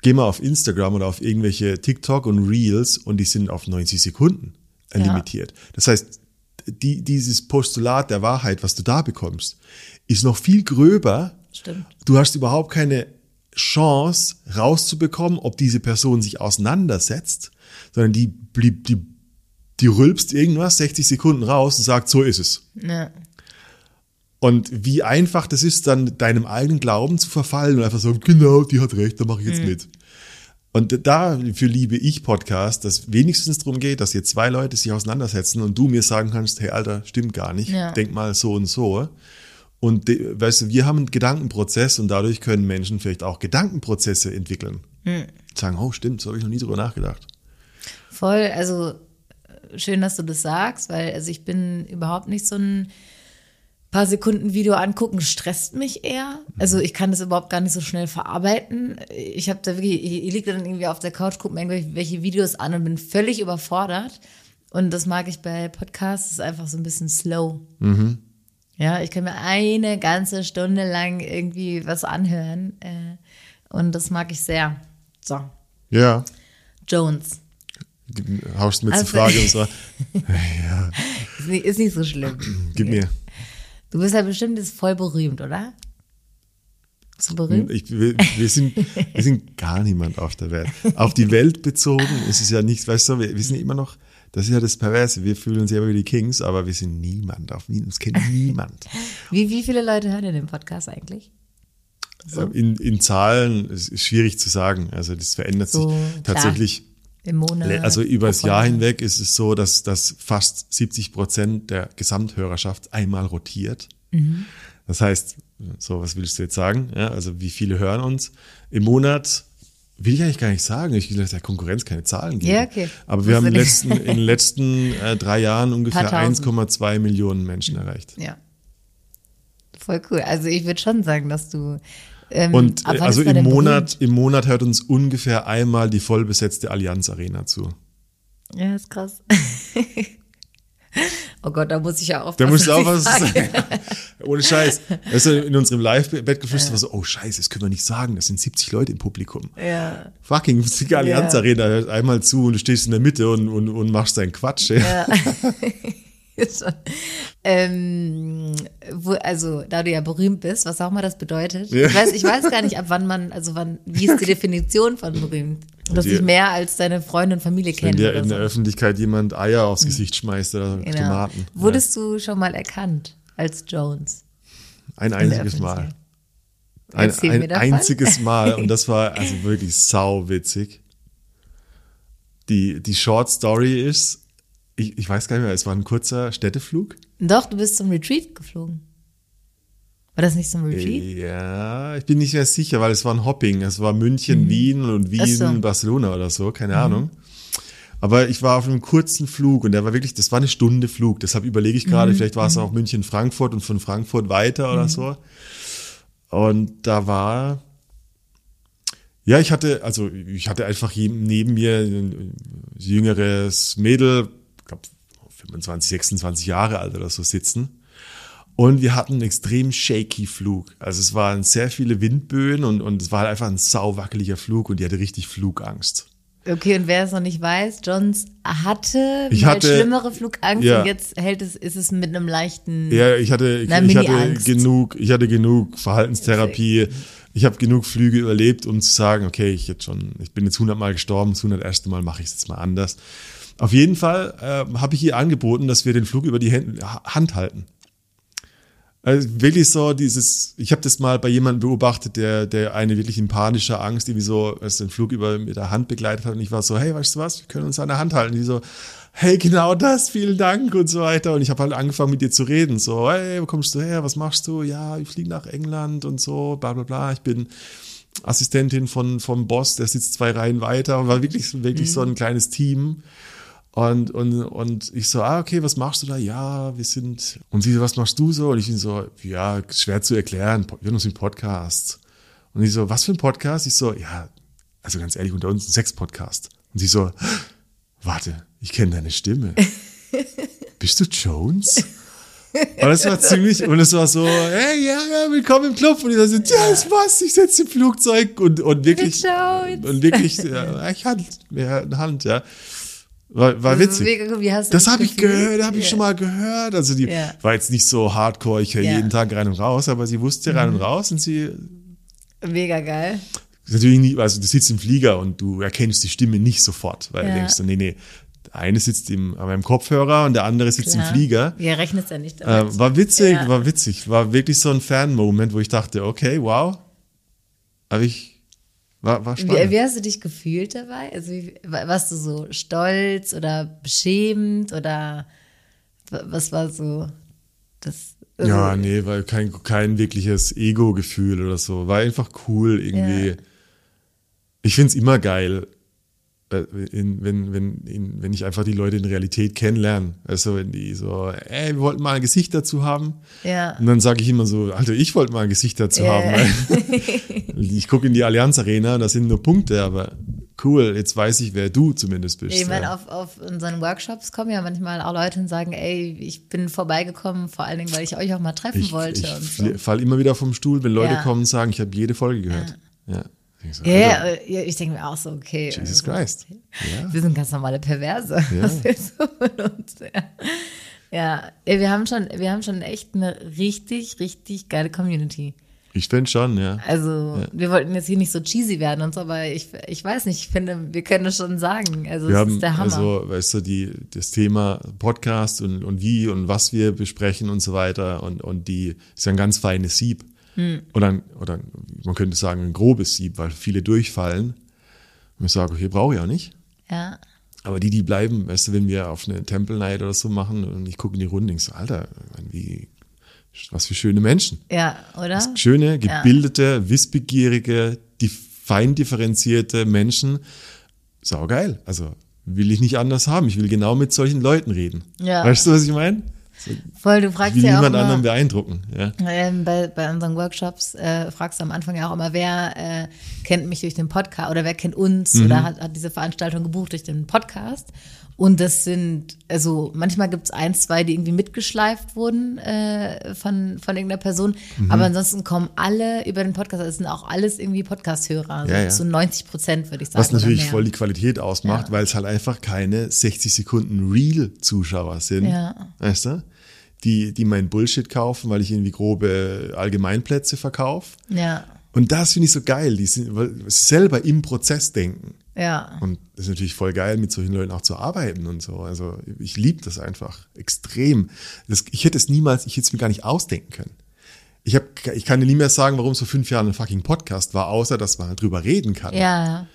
Geh mal auf Instagram oder auf irgendwelche TikTok und Reels und die sind auf 90 Sekunden Ja. limitiert. Das heißt, die, dieses Postulat der Wahrheit, was du da bekommst, ist noch viel gröber. Stimmt. Du hast überhaupt keine Chance rauszubekommen, ob diese Person sich auseinandersetzt, sondern die blieb, die, die rülpst irgendwas 60 Sekunden raus und sagt, so ist es. Ja. Und wie einfach das ist, dann deinem eigenen Glauben zu verfallen und einfach so, genau, die hat recht, da mache ich Mhm. jetzt mit. Und dafür liebe ich Podcast, dass wenigstens darum geht, dass hier zwei Leute sich auseinandersetzen und du mir sagen kannst, hey Alter, stimmt gar nicht, Ja. denk mal so und so. Und weißt du, wir haben einen Gedankenprozess und dadurch können Menschen vielleicht auch Gedankenprozesse entwickeln. Hm. Sagen, oh stimmt, so habe ich noch nie drüber nachgedacht. Voll, also schön, dass du das sagst, weil also ich bin überhaupt nicht so ein paar Sekunden Video angucken, stresst mich eher. Also ich kann das überhaupt gar nicht so schnell verarbeiten. Ich habe da wirklich, ich, liege dann irgendwie auf der Couch, gucke mir irgendwelche Videos an und bin völlig überfordert. Und das mag ich bei Podcasts, ist einfach so ein bisschen slow. Ja, ich kann mir eine ganze Stunde lang irgendwie was anhören. Äh, und das mag ich sehr. So, Ja, Jones. Haust mit Also- zur Frage und so, Ist nicht, ist nicht so schlimm. gib mir. Du bist ja bestimmt jetzt voll berühmt, oder? Du berühmt? Ich, wir, wir, sind, wir sind gar niemand auf der Welt. Auf die Welt bezogen ist es ja nicht, weißt du, wir, wir sind immer noch, das ist ja das Perverse, wir fühlen uns ja wie die Kings, aber wir sind niemand, auf uns kennt niemand. Wie, wie viele Leute hören denn den Podcast eigentlich? Äh, In, in Zahlen ist schwierig zu sagen, also das verändert So, sich klar. Im Monat? Also über das pro Jahr hinweg ist es so, dass, dass fast 70 Prozent der Gesamthörerschaft einmal rotiert. Mhm. Das heißt, so was willst du jetzt sagen? Ja, also wie viele hören uns im Monat? Will ich eigentlich gar nicht sagen. Ich will der Konkurrenz keine Zahlen geben. Ja, okay. Aber wir Musst haben letzten, in den letzten äh, drei Jahren ungefähr Paar tausend. 1,2 Millionen Menschen erreicht. Ja. Voll cool. Also ich würde schon sagen, dass du Ähm, Und äh, also im Monat, im Monat hört uns ungefähr einmal die vollbesetzte Allianz Arena zu. Ja, ist krass. oh Gott, da muss ich ja aufpassen. Da musst du sagen. Ohne Scheiß. Also in unserem Live-Bett geflüstert war so, oh Scheiße, das können wir nicht sagen, das sind 70 Leute im Publikum. Ja. Fucking die Allianz Ja. Arena hört einmal zu und du stehst in der Mitte und, und, und machst deinen Quatsch. Ja. Schon. ähm, wo, also, da du ja berühmt bist, was auch immer das bedeutet. Ja. Ich, weiß, ich weiß gar nicht, ab wann man, also wann, wie ist die Definition von berühmt? Dass Die- ich mehr als deine Freunde und Familie Wenn kenne. dir in der so. Öffentlichkeit jemand Eier aufs Gesicht schmeißt oder Genau. Tomaten. Wurdest du schon mal erkannt als Jones? ja. Ein in der einziges Mal. Ein, ein einziges Mal und das war also wirklich sau witzig. Die, die Short Story ist, ich, ich weiß gar nicht mehr, es war ein kurzer Städteflug. Doch, du bist zum Retreat geflogen. War das nicht zum Retreat? Ja, ich bin nicht mehr sicher, weil es war ein Hopping. Es war München, Wien und Wien, Mhm. So. Mhm. Barcelona oder so, keine Ahnung. Aber ich war auf einem kurzen Flug und der war wirklich, das war eine Stunde Flug. Deshalb überlege ich Mhm. gerade, vielleicht war es auch München, Frankfurt und von Frankfurt weiter oder so. Und da war, ja, ich hatte, also ich hatte einfach neben mir ein jüngeres Mädel, glaube 25, 26 Jahre alt oder so sitzen. Und wir hatten einen extrem shaky Flug. Also es waren sehr viele Windböen und, und es war halt einfach ein sauwackeliger Flug und die hatte richtig Flugangst. Okay, und wer es noch nicht weiß, Jones hatte Ich mal hatte- schlimmere Flugangst ja. und jetzt hält es, ist es mit einem leichten. Ja, ich hatte, Na, ich hatte genug, ich hatte genug Verhaltenstherapie. Ich habe genug Flüge überlebt, um zu sagen, okay, ich jetzt schon, ich bin jetzt hundertmal gestorben, das hunderterste Mal mache ich es jetzt mal anders. Auf jeden Fall äh, habe ich ihr angeboten, dass wir den Flug über die Hände, Hand halten. Also wirklich so dieses, ich habe das mal bei jemandem beobachtet, der, der eine wirklich in panischer Angst irgendwie so als den Flug über mit der Hand begleitet hat und ich war so, hey, weißt du was, wir können uns an der Hand halten. Die so, hey, genau das, vielen Dank und so weiter. Und ich habe halt angefangen mit dir zu reden, so, hey, wo kommst du her, was machst du? Ja, ich fliege nach England und so, bla bla bla. Ich bin Assistentin von vom Boss, der sitzt zwei Reihen weiter und war wirklich, wirklich so ein kleines Team. Und, und, und ich so, ah, okay, was machst du da? Ja, wir sind. Und sie so, was machst du so? Und ich bin so, ja, schwer zu erklären, wir haben uns einen Podcast. Und ich so, was für ein Podcast? Ich so, ja, also ganz ehrlich, unter uns ein Sex-Podcast. Und sie so, warte, ich kenne deine Stimme. Bist du Jones? Und es war ziemlich, und es war so, hey, ja, ja, willkommen im Club. Und ich so, ja, das was, ich sitze im Flugzeug und, und wirklich, und wirklich, ja, ich Hand, ja, Hand, ja. War, war witzig. Wie hast du Das habe ich gehört, habe ich Ja. schon mal gehört. Also die Ja. war jetzt nicht so hardcore, ich höre. Mhm. jeden Tag rein und raus, aber sie wusste rein und raus und sie Mega geil. natürlich nie, also du sitzt im Flieger und du erkennst die Stimme nicht sofort, weil du Ja. denkst, so, nee, nee, der eine sitzt im, aber im Kopfhörer und der andere sitzt Klar. im Flieger. Ja, rechnest ja nicht damit. Äh, war witzig, Ja. war witzig, war wirklich so ein Fan-Moment, wo ich dachte, okay, wow, aber ich war, war Wie, wie hast du dich gefühlt dabei? Also wie, wa- warst du so stolz oder beschämt oder wa- was war so das? Also, Ja, nee, war kein, kein wirkliches Ego-Gefühl oder so. War einfach cool irgendwie. Ja. Ich find's immer geil, in, wenn, wenn, in, wenn ich einfach die Leute in Realität kennenlerne. Also wenn die so, ey, wir wollten mal ein Gesicht dazu haben. Ja. Und dann sage ich immer so, Alter, ich wollte mal ein Gesicht dazu Ja. haben. Ich gucke in die Allianz Arena, da sind nur Punkte, aber cool, jetzt weiß ich, wer du zumindest bist. Ich meine, ja. auf, auf unseren Workshops kommen ja manchmal auch Leute und sagen, ey, ich bin vorbeigekommen, vor allen Dingen, weil ich euch auch mal treffen ich wollte ich so. fall immer wieder vom Stuhl, wenn Leute Ja. kommen und sagen, ich habe jede Folge gehört. Ja. Ich so, Ja, Alter, ja, ja, ich denke mir auch so, okay. Jesus also, Christ. Ja. Wir sind ganz normale Perverse. Ja. Was willst du von uns? Ja. Ja, wir haben schon, wir haben schon echt eine richtig, richtig geile Community. Ich finde schon, ja. Also, wir wollten jetzt hier nicht so cheesy werden und so, aber ich, ich weiß nicht, ich finde, wir können es schon sagen. Also, Wir es haben ist der Hammer. also, weißt du, die, das Thema Podcast und, und wie und was wir besprechen und so weiter und, und die ist ja ein ganz feines Sieb. Hm. Oder, ein, oder man könnte sagen, ein grobes Sieb, weil viele durchfallen. Und ich sage, okay, brauche ich auch nicht. ja. Aber die, die bleiben, weißt du, wenn wir auf eine Temple Night oder so machen und ich gucke in die Runde, denk so, Alter, wie, was für schöne Menschen. Ja, oder? Schöne, gebildete, wissbegierige, die fein differenzierte Menschen. Saugeil. Also will ich nicht anders haben. Ich will genau mit solchen Leuten reden. Ja. Weißt du, was ich meine? Voll, du fragst ja auch niemand anderen beeindrucken. Ja. ähm, bei, bei unseren Workshops äh, fragst du am Anfang ja auch immer, wer äh, kennt mich durch den Podcast oder wer kennt uns Mhm. oder hat, hat diese Veranstaltung gebucht durch den Podcast. Und das sind, also manchmal gibt es eins, zwei, die irgendwie mitgeschleift wurden äh, von, von irgendeiner Person. Mhm. Aber ansonsten kommen alle über den Podcast, also es sind auch alles irgendwie Podcast-Hörer. Also Ja, ja. So 90 Prozent würde ich sagen. Was natürlich voll die Qualität ausmacht, weil es halt einfach keine 60 Sekunden Real-Zuschauer sind. Ja. Weißt du? Die, die meinen Bullshit kaufen, weil ich irgendwie grobe Allgemeinplätze verkaufe. Ja, Und das finde ich so geil, die sind, weil sie selber im Prozess denken. Ja. Und ist natürlich voll geil, mit solchen Leuten auch zu arbeiten und so. Also ich liebe das einfach extrem. Das, ich hätte es niemals, ich hätte es mir gar nicht ausdenken können. Ich, hab, ich kann dir nie mehr sagen, warum es vor fünf Jahren ein fucking Podcast war, außer dass man halt drüber reden kann. Ja,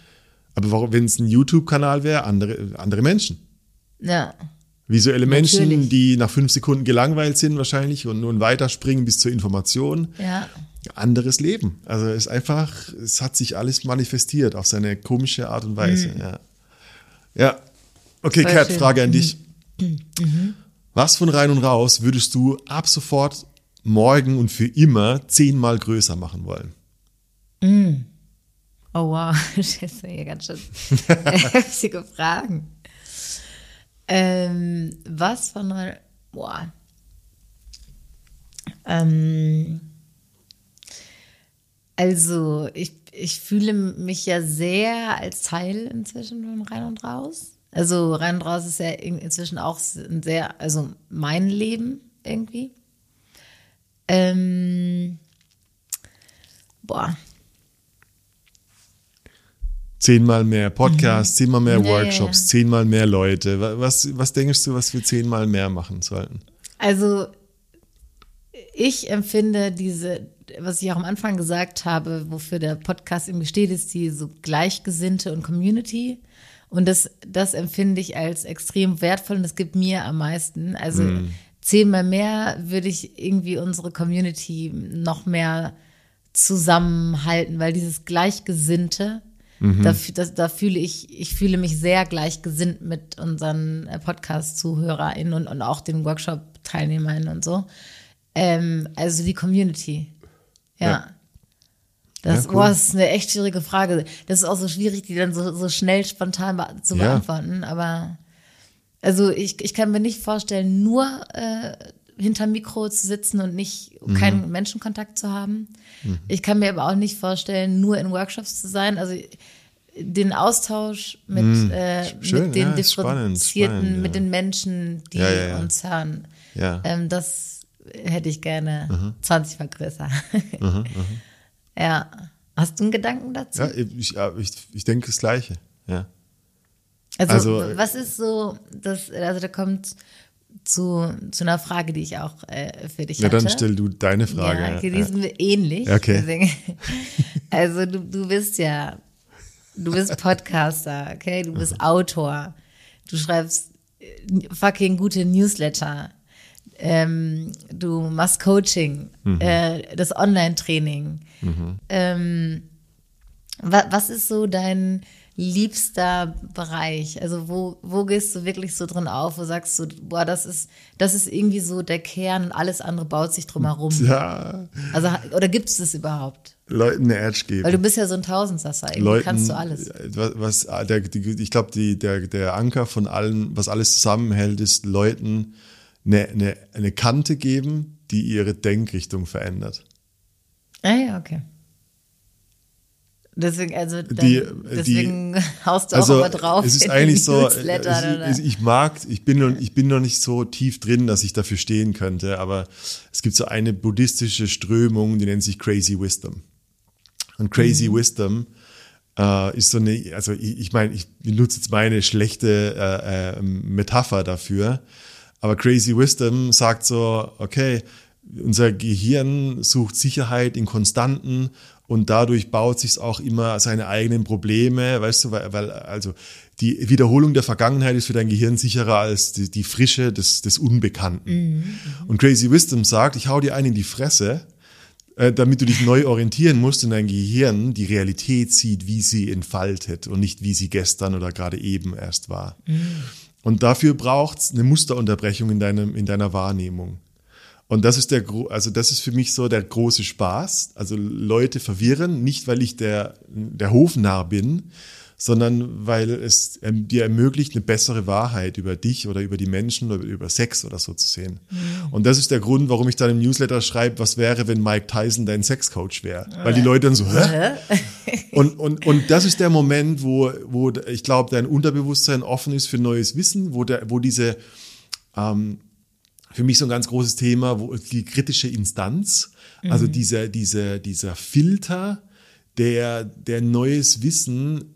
Aber warum, wenn es ein YouTube-Kanal wäre, andere, andere Menschen. ja. Visuelle Menschen, Natürlich. die nach fünf Sekunden gelangweilt sind wahrscheinlich und nun weiterspringen bis zur Information. Ja. Anderes Leben. Also es ist einfach, es hat sich alles manifestiert auf seine komische Art und Weise. Ja. ja. Okay, Voll Kat, schön. Frage an dich. Was von rein und raus würdest du ab sofort morgen und für immer zehnmal größer machen wollen? Oh wow, das ist ja ganz schön heftige Fragen. Ähm, was von neu- boah. Ähm, also ich, ich fühle mich ja sehr als Teil inzwischen von rein und raus. Also rein und raus ist ja in- inzwischen auch ein sehr, also mein Leben irgendwie. Ähm, boah. Zehnmal mehr Podcasts, zehnmal mehr Mhm. Ja, ja, Workshops, ja. zehnmal mehr Leute. Wa- Was, was denkst du, was wir zehnmal mehr machen sollten? Also ich empfinde diese, was ich auch am Anfang gesagt habe, wofür der Podcast irgendwie steht, ist die so Gleichgesinnte und Community. Und das, das empfinde ich als extrem wertvoll und das gibt mir am meisten. Also zehnmal mehr würde ich irgendwie unsere Community noch mehr zusammenhalten, weil dieses Gleichgesinnte, da, fü- das, da fühle ich, ich fühle mich sehr gleichgesinnt mit unseren äh, Podcast-ZuhörerInnen und, und auch den Workshop-TeilnehmerInnen und so. Ähm, also die Community. Ja. Ja. Das, Ja, cool. boah, das ist eine echt schwierige Frage. Das ist auch so schwierig, die dann so, so schnell spontan be zu Ja. beantworten. Aber also ich, ich kann mir nicht vorstellen, nur äh, hinterm Mikro zu sitzen und nicht Mhm. keinen Menschenkontakt zu haben. Ich kann mir aber auch nicht vorstellen, nur in Workshops zu sein. Also den Austausch mit, äh, Mhm. Schön, mit den ja, spannend, differenzierten, spannend, ja. mit den Menschen, die uns hören. Ähm, das hätte ich gerne Mhm. 20 mal größer. ja. Hast du einen Gedanken dazu? Ja, ich, ja, ich, ich denke das Gleiche. Ja. Also, Also, was ist so, das, also da kommt zu, zu einer Frage, die ich auch äh, für dich Ja, hatte. dann stell du deine Frage. Ja, okay, die ja. sind wir ähnlich. Okay. Deswegen, also du, du bist ja, du bist Podcaster, okay, du Mhm. bist Autor, du schreibst äh, fucking gute Newsletter, ähm, du machst Coaching, Mhm. äh, das Online-Training. Ähm, wa, was ist so dein liebster Bereich? Also wo, wo gehst du wirklich so drin auf, wo sagst du, boah, das ist, das ist irgendwie so der Kern und alles andere baut sich drum herum. ja, Also, oder gibt es das überhaupt? Leuten eine Edge geben. Weil du bist ja so ein Tausendsasser, irgendwie Leuten, kannst du alles. Was, was der, die, ich glaube, der, der Anker von allen, was alles zusammenhält, ist Leuten eine, eine, eine Kante geben, die ihre Denkrichtung verändert. Ah ja, okay. Deswegen, also dann, Die- deswegen haust du auch Also immer drauf. es ist eigentlich so, es, ich mag, ich bin, noch, ich bin noch nicht so tief drin, dass ich dafür stehen könnte, aber es gibt so eine buddhistische Strömung, die nennt sich Crazy Wisdom. Und Crazy Wisdom äh, ist so eine, also ich, ich meine, ich benutze jetzt meine schlechte äh, äh, Metapher dafür, aber Crazy Wisdom sagt so, okay, unser Gehirn sucht Sicherheit in Konstanten und dadurch baut sich auch immer seine eigenen Probleme, weißt du, weil, weil also die Wiederholung der Vergangenheit ist für dein Gehirn sicherer als die, die Frische des, des Unbekannten. Und Crazy Wisdom sagt, ich hau dir einen in die Fresse, äh, damit du dich neu orientieren musst und dein Gehirn die Realität sieht, wie sie entfaltet und nicht wie sie gestern oder gerade eben erst war. Und dafür braucht es eine Musterunterbrechung in, deinem, in deiner Wahrnehmung. Und das ist der, also das ist für mich so der große Spaß. Also Leute verwirren, nicht weil ich der, der Hofnarr bin, sondern weil es ähm, dir ermöglicht, eine bessere Wahrheit über dich oder über die Menschen oder über Sex oder so zu sehen. Mhm. Und das ist der Grund, warum ich dann im Newsletter schreibe, was wäre, wenn Mike Tyson dein Sexcoach wäre. Weil die Leute dann so, hä? und, und, und das ist der Moment, wo, wo ich glaube, dein Unterbewusstsein offen ist für neues Wissen, wo, der, wo diese, ähm, für mich so ein ganz großes Thema, wo die kritische Instanz, also mhm. dieser, dieser, dieser Filter, der, der neues Wissen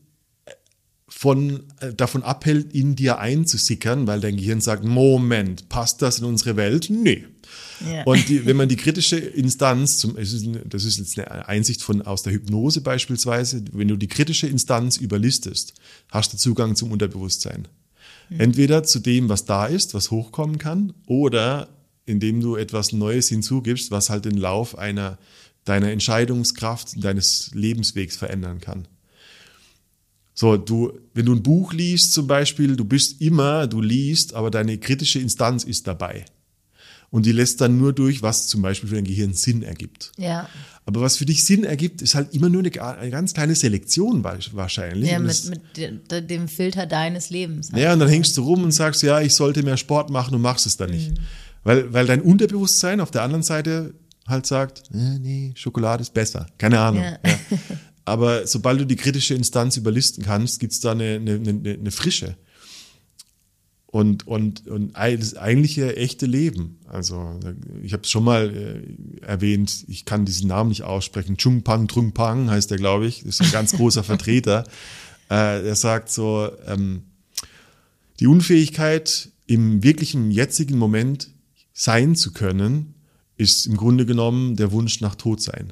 von, äh, davon abhält, in dir einzusickern, weil dein Gehirn sagt, Moment, passt das in unsere Welt? Nee. Ja. Und die, wenn man die kritische Instanz, zum, das ist jetzt eine Einsicht von, aus der Hypnose beispielsweise, wenn du die kritische Instanz überlistest, hast du Zugang zum Unterbewusstsein. Mhm. Entweder zu dem, was da ist, was hochkommen kann, oder indem du etwas Neues hinzugibst, was halt den Lauf einer, deiner Entscheidungskraft, deines Lebenswegs verändern kann. So, du, wenn du ein Buch liest zum Beispiel, du bist immer, du liest, aber deine kritische Instanz ist dabei. Und die lässt dann nur durch, was zum Beispiel für dein Gehirn Sinn ergibt. Ja. Aber was für dich Sinn ergibt, ist halt immer nur eine, eine ganz kleine Selektion wahrscheinlich. Ja, mit, mit, dem Filter deines Lebens. Ja, und dann hängst du rum und sagst, ja, ich sollte mehr Sport machen und machst es dann nicht. Mhm. Weil, weil dein Unterbewusstsein auf der anderen Seite halt sagt, äh, nee, Schokolade ist besser. Keine Ahnung. Ja. Ja. Aber sobald du die kritische Instanz überlisten kannst, gibt's da eine, eine, eine, eine Frische. Und, und, und das eigentliche echte Leben. Also ich habe es schon mal äh, erwähnt, ich kann diesen Namen nicht aussprechen. Chung Pang Trung Pang heißt der, glaube ich. Das ist ein ganz großer Vertreter. Äh, er sagt so, ähm, die Unfähigkeit, im wirklichen jetzigen Moment sein zu können, ist im Grunde genommen der Wunsch nach Todsein.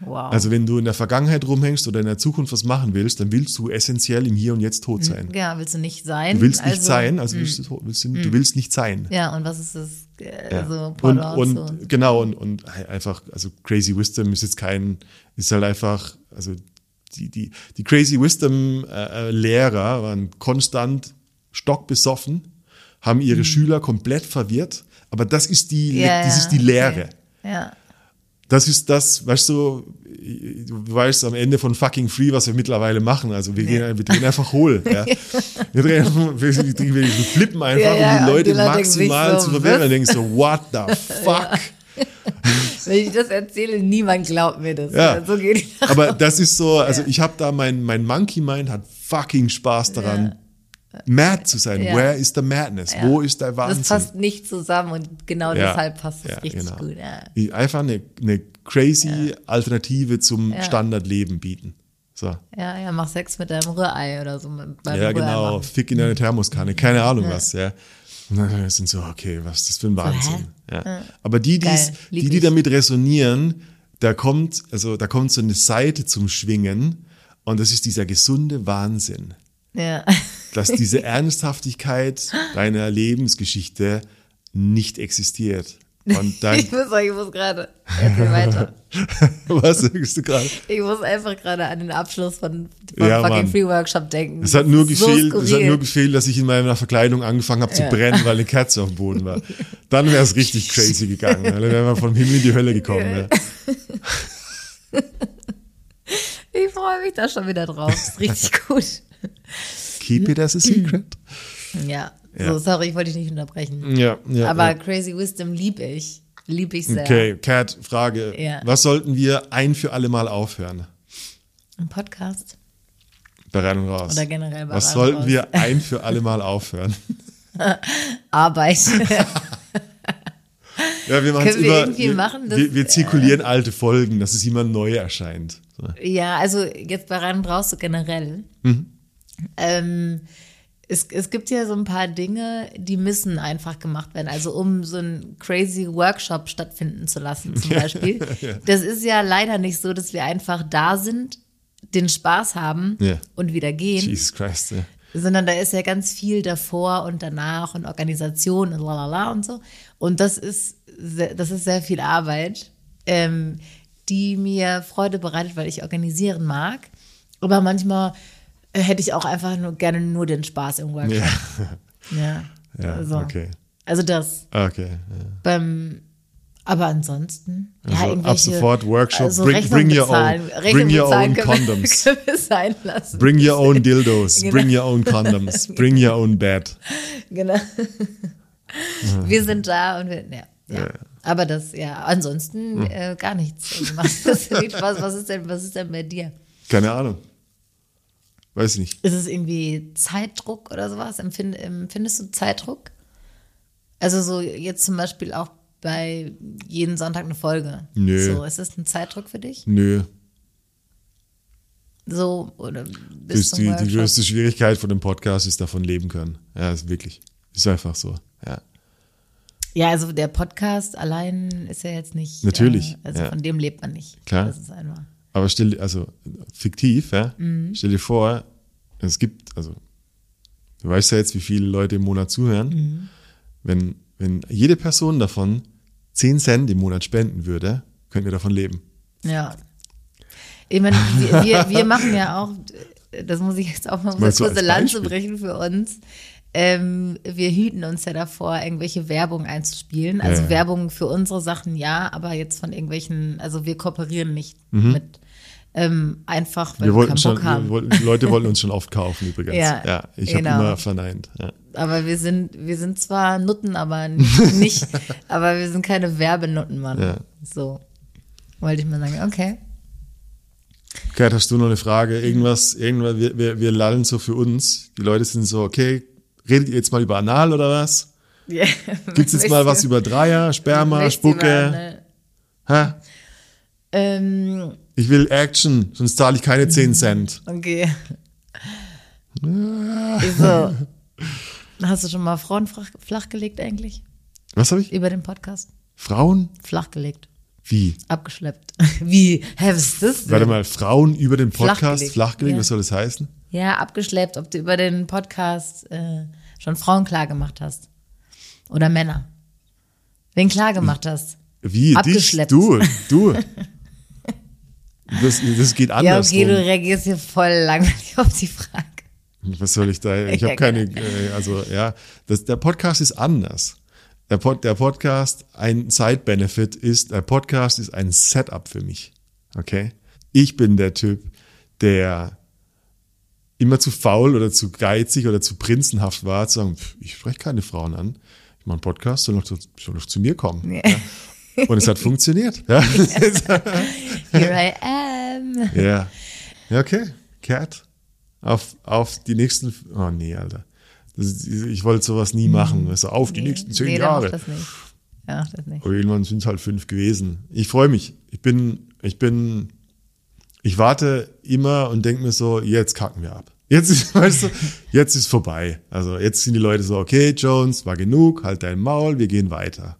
Wow. Also wenn du in der Vergangenheit rumhängst oder in der Zukunft was machen willst, dann willst du essentiell im Hier und Jetzt tot sein. Ja, willst du nicht sein. Du willst nicht also, sein, also willst du, willst du, du, willst nicht sein. Ja, und was ist das? Äh, ja. Und, und, und, genau, und, und einfach, also Crazy Wisdom ist jetzt kein, ist halt einfach, also die, die, die Crazy Wisdom äh, äh Lehrer waren konstant stockbesoffen, haben ihre mhm. Schüler komplett verwirrt, aber das ist die, ja, das ist die Lehre. Okay. Ja das ist das, weißt du, du weißt am Ende von fucking free, was wir mittlerweile machen. Also wir, ja. gehen, wir drehen einfach hohl. Ja. Wir drehen wir, wir, wir flippen einfach, ja, ja, um die Leute maximal so, zu verwirren. Und denken so, what the fuck? Wenn ich das erzähle, niemand glaubt mir das. Ja. So geht das Aber das ist so, also ich habe da mein, mein Monkey Mind hat fucking Spaß daran, mad zu sein. Ja. Where is the madness? Ja. Wo ist der Wahnsinn? Das passt nicht zusammen und genau ja. deshalb passt es richtig genau. gut. Einfach eine, eine crazy Alternative zum Standardleben bieten. So. Ja, ja, mach Sex mit deinem Rührei oder so. ja, genau. Fick in deine Thermoskanne. Keine Ahnung was, ja. Und dann sind so, okay, was ist das für ein Wahnsinn? Aber die, die's, die, die damit resonieren, da kommt, also da kommt so eine Seite zum Schwingen und das ist dieser gesunde Wahnsinn. Ja. Dass diese Ernsthaftigkeit deiner Lebensgeschichte nicht existiert. Und dann, ich muss, ich muss gerade. Erzähl weiter. Was sagst du gerade? Ich muss einfach gerade an den Abschluss von, vom ja, fucking Mann. Free Workshop denken. Es hat, nur gefehlt, so es hat nur gefehlt, dass ich in meiner Verkleidung angefangen habe zu ja. brennen, weil eine Kerze auf dem Boden war. Dann wäre es richtig crazy gegangen. Dann wären wir vom Himmel in die Hölle gekommen. Ja. Ich freue mich da schon wieder drauf. Das ist richtig gut. Keep it as a secret. Ja, ja. so sorry, ich wollte dich nicht unterbrechen. Ja, ja. Aber ja. Crazy Wisdom liebe ich. Liebe ich sehr. Okay, Cat, Frage. Ja. Was sollten wir ein für alle Mal aufhören? Ein Podcast. Bei rein und raus. Oder generell bei Was sollten raus. wir ein für alle Mal aufhören? Arbeit. ja, wir machen es über. Wir, machen, wir, wir, zirkulieren äh, alte Folgen, dass es immer neu erscheint. So. Ja, also jetzt bei rein und raus so generell. Mhm. Ähm, es, es gibt ja so ein paar Dinge, die müssen einfach gemacht werden. Also um so einen crazy Workshop stattfinden zu lassen, zum Beispiel. ja. Das ist ja leider nicht so, dass wir einfach da sind, den Spaß haben ja. und wieder gehen. Jesus Christ, ja. Sondern da ist ja ganz viel davor und danach und Organisation und lalala und so. Und das ist, sehr, das ist sehr viel Arbeit, ähm, die mir Freude bereitet, weil ich organisieren mag. Aber manchmal hätte ich auch einfach nur gerne nur den Spaß im Workshop. Ja. Ja. Ja, also, okay. also das Okay. Ja. beim aber ansonsten, ja, Also irgendwelche, ab sofort Workshop, also bring- bring your bezahlen. own- Rechnung bring your own können wir- condoms. Können wir sein lassen. Bring your own dildos, Genau. bring your own condoms, bring your own bed. Genau. wir sind da und wir, ja. ja. Aber das, ja, ansonsten Hm. äh, gar nichts. Also Spaß. Was ist denn, was ist denn bei dir? Keine Ahnung. Weiß ich nicht. Ist es irgendwie Zeitdruck oder sowas? Empfind, empfindest du Zeitdruck? Also so jetzt zum Beispiel auch bei jeden Sonntag eine Folge. Nö. So, ist das ein Zeitdruck für dich? Nö. So, oder Das bis ist die, die größte Schwierigkeit von dem Podcast ist davon leben können. Ja, ist wirklich. Ist einfach so. Ja. Ja, also der Podcast allein ist ja jetzt nicht. Natürlich, Äh, also ja. von dem lebt man nicht. Klar. Das ist einfach. Aber stell dir, also fiktiv, ja, Mhm. stell dir vor, es gibt, also du weißt ja jetzt, wie viele Leute im Monat zuhören. Mhm. Wenn, wenn jede Person davon 10 Cent im Monat spenden würde, könnten wir davon leben. Ja. Ich meine, wir, wir, wir machen ja auch, das muss ich jetzt auch mal du kurze Lanze brechen für uns. Ähm, wir hüten uns ja davor, irgendwelche Werbung einzuspielen. Also Ja. Werbung für unsere Sachen ja, aber jetzt von irgendwelchen, also wir kooperieren nicht Mhm. mit. Ähm, einfach, weil Wir wollten keinen schon, Bock haben. wir wollten, die Leute wollten uns schon oft kaufen übrigens. Ja, ich genau. habe immer verneint. Ja. Aber wir sind, wir sind zwar Nutten, aber nicht, aber wir sind keine Werbenutten, Mann. Ja. So. Wollte ich mal sagen, okay. Gerd, hast du noch eine Frage? Irgendwas, irgendwas, wir, wir, wir lallen so für uns. Die Leute sind so, okay, redet ihr jetzt mal über Anal oder was? Yeah. Gibt's jetzt mal was über Dreier, Sperma, Spucke? mal, ne? Hä? Ähm, Ich will Action, sonst zahle ich keine 10 Cent. okay. so. Hast du schon mal Frauen flach, flachgelegt eigentlich? Was habe ich? Über den Podcast? Frauen? Flachgelegt. Wie? Abgeschleppt. Wie? Hä, was ist das denn? Warte mal, Frauen über den Podcast Flachgelegt, flachgelegt, ja. was soll das heißen? Ja, abgeschleppt, ob du über den Podcast äh, schon Frauen klar gemacht hast. Oder Männer. Wen klar gemacht hast. Wie? Abgeschleppt. Dich? Du, du. Das, das geht Ja, anders. okay, du reagierst hier voll langweilig auf die Frage. Was soll ich da? Ich Ja, habe keine, äh, also ja, das, der Podcast ist anders. Der, Pod, der Podcast, ein Side-Benefit ist, der Podcast ist ein Setup für mich. Okay? Ich bin der Typ, der immer zu faul oder zu geizig oder zu prinzenhaft war, zu sagen, pff, ich spreche keine Frauen an. Ich mache einen Podcast, soll noch, zu- soll noch zu mir kommen. Ja. Ja? Und es hat funktioniert. Ja. Here I am. Ja. Ja, okay. Cat. Auf, auf die nächsten. Oh nee, Alter. Das ich wollte sowas nie machen. Also auf die nächsten zehn Mhm. nee, Jahre. das nicht. Macht das nicht. Aber irgendwann sind es halt fünf gewesen. Ich freue mich. Ich bin, ich bin, ich warte immer und denke mir so, jetzt kacken wir ab. Jetzt ist, weißt du, jetzt ist vorbei. Also jetzt sind die Leute so, okay, Jones, war genug, halt dein Maul, wir gehen weiter.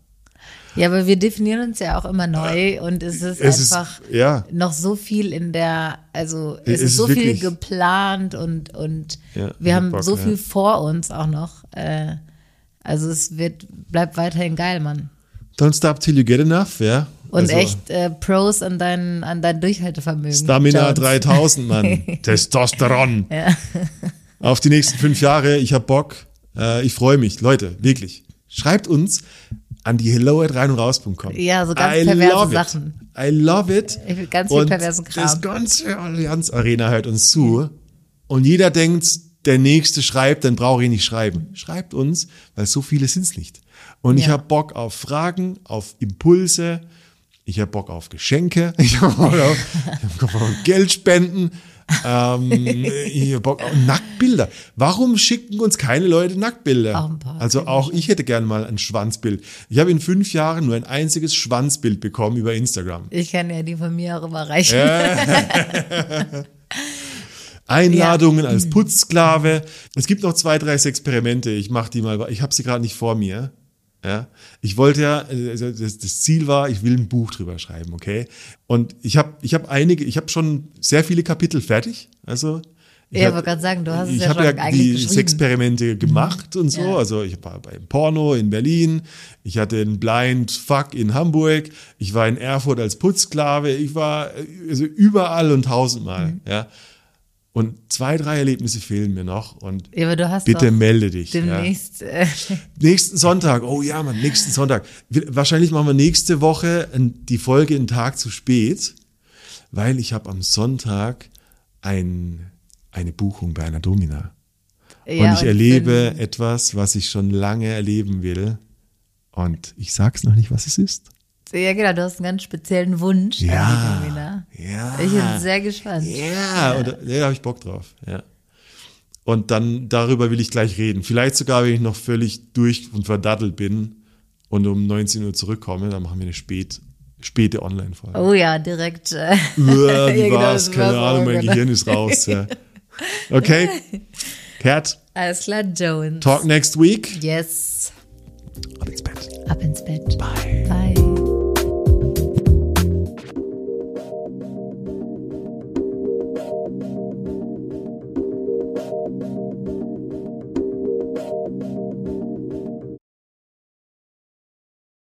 Ja, aber wir definieren uns ja auch immer neu und es ist Es einfach ist, ja, noch so viel in der, also Es es, ist ist so viel geplant und, und Ja, wir haben Bock, so ja. viel vor uns auch noch. Äh, also es wird, bleibt weiterhin geil, Mann. don't stop till you get enough, ja. Und also, echt äh, Pros an dein, an dein Durchhaltevermögen. Stamina Jones. 3000, Mann. Testosteron. Ja. Auf die nächsten fünf Jahre. Ich hab Bock. Äh, ich freue mich. Leute, wirklich. Schreibt uns an die hello at rein und raus.com. Ja, so ganz I perverse love Sachen. It. I love it. Ich will ganz viel und perversen Kram. Das ganze Allianz Arena hört uns zu. Und jeder denkt, der Nächste schreibt, dann brauche ich nicht schreiben. Schreibt uns, weil so viele sind's nicht. Und ich Ja. habe Bock auf Fragen, auf Impulse. Ich habe Bock auf Geschenke. Ich habe Bock auf, ich hab Bock auf Geldspenden. Ähm, Bock Nacktbilder. Warum schicken uns keine Leute Nacktbilder? Auch also auch ich hätte gerne mal ein Schwanzbild. Ich habe in fünf Jahren nur ein einziges Schwanzbild bekommen über Instagram. Ich kann ja die von mir auch überreichen. Einladungen als Putzsklave. Es gibt noch zwei, drei Experimente. Ich mache die mal. Ich habe sie gerade nicht vor mir. Ja, ich wollte ja, äh, das, das Ziel war, ich will ein Buch drüber schreiben, okay? Und ich habe, ich habe einige, ich habe schon sehr viele Kapitel fertig. Also ich Ja, hab- wollte gerade sagen, du hast es ja habe schon ja eigentlich die. Experimente gemacht und so. Ja. Also ich war beim Porno in Berlin, ich hatte einen Blind Fuck in Hamburg, ich war in Erfurt als Putzsklave, ich war äh, also überall und tausendmal, Mhm. ja. Und zwei, drei Erlebnisse fehlen mir noch. Und Ja, aber du hast bitte melde dich. Ja. demnächst. Äh, Nächsten Sonntag, oh ja, Mann, nächsten Sonntag. Wahrscheinlich machen wir nächste Woche ein- die Folge einen Tag zu spät, weil ich habe am Sonntag ein, eine Buchung bei einer Domina. ja, und ich erlebe wenn- etwas, was ich schon lange erleben will. Und ich sag's noch nicht, was es ist. Ja, genau, du hast einen ganz speziellen Wunsch. an Ja. Ja. Ich bin sehr gespannt. Ja, und da ja, habe ich Bock drauf. Ja. Und dann darüber will ich gleich reden. Vielleicht sogar, wenn ich noch völlig durch und verdattelt bin und um 19 Uhr zurückkomme, dann machen wir eine spät, späte Online-Folge. Oh ja, direkt. Äh, Uah, wie Ja, genau, war's? das Keine Ahnung, mein genau. Gehirn ist raus. Ja. Okay. Cat, alles klar, Jones. talk next week. Yes. Ab ins Bett. Ab ins Bett. Bye.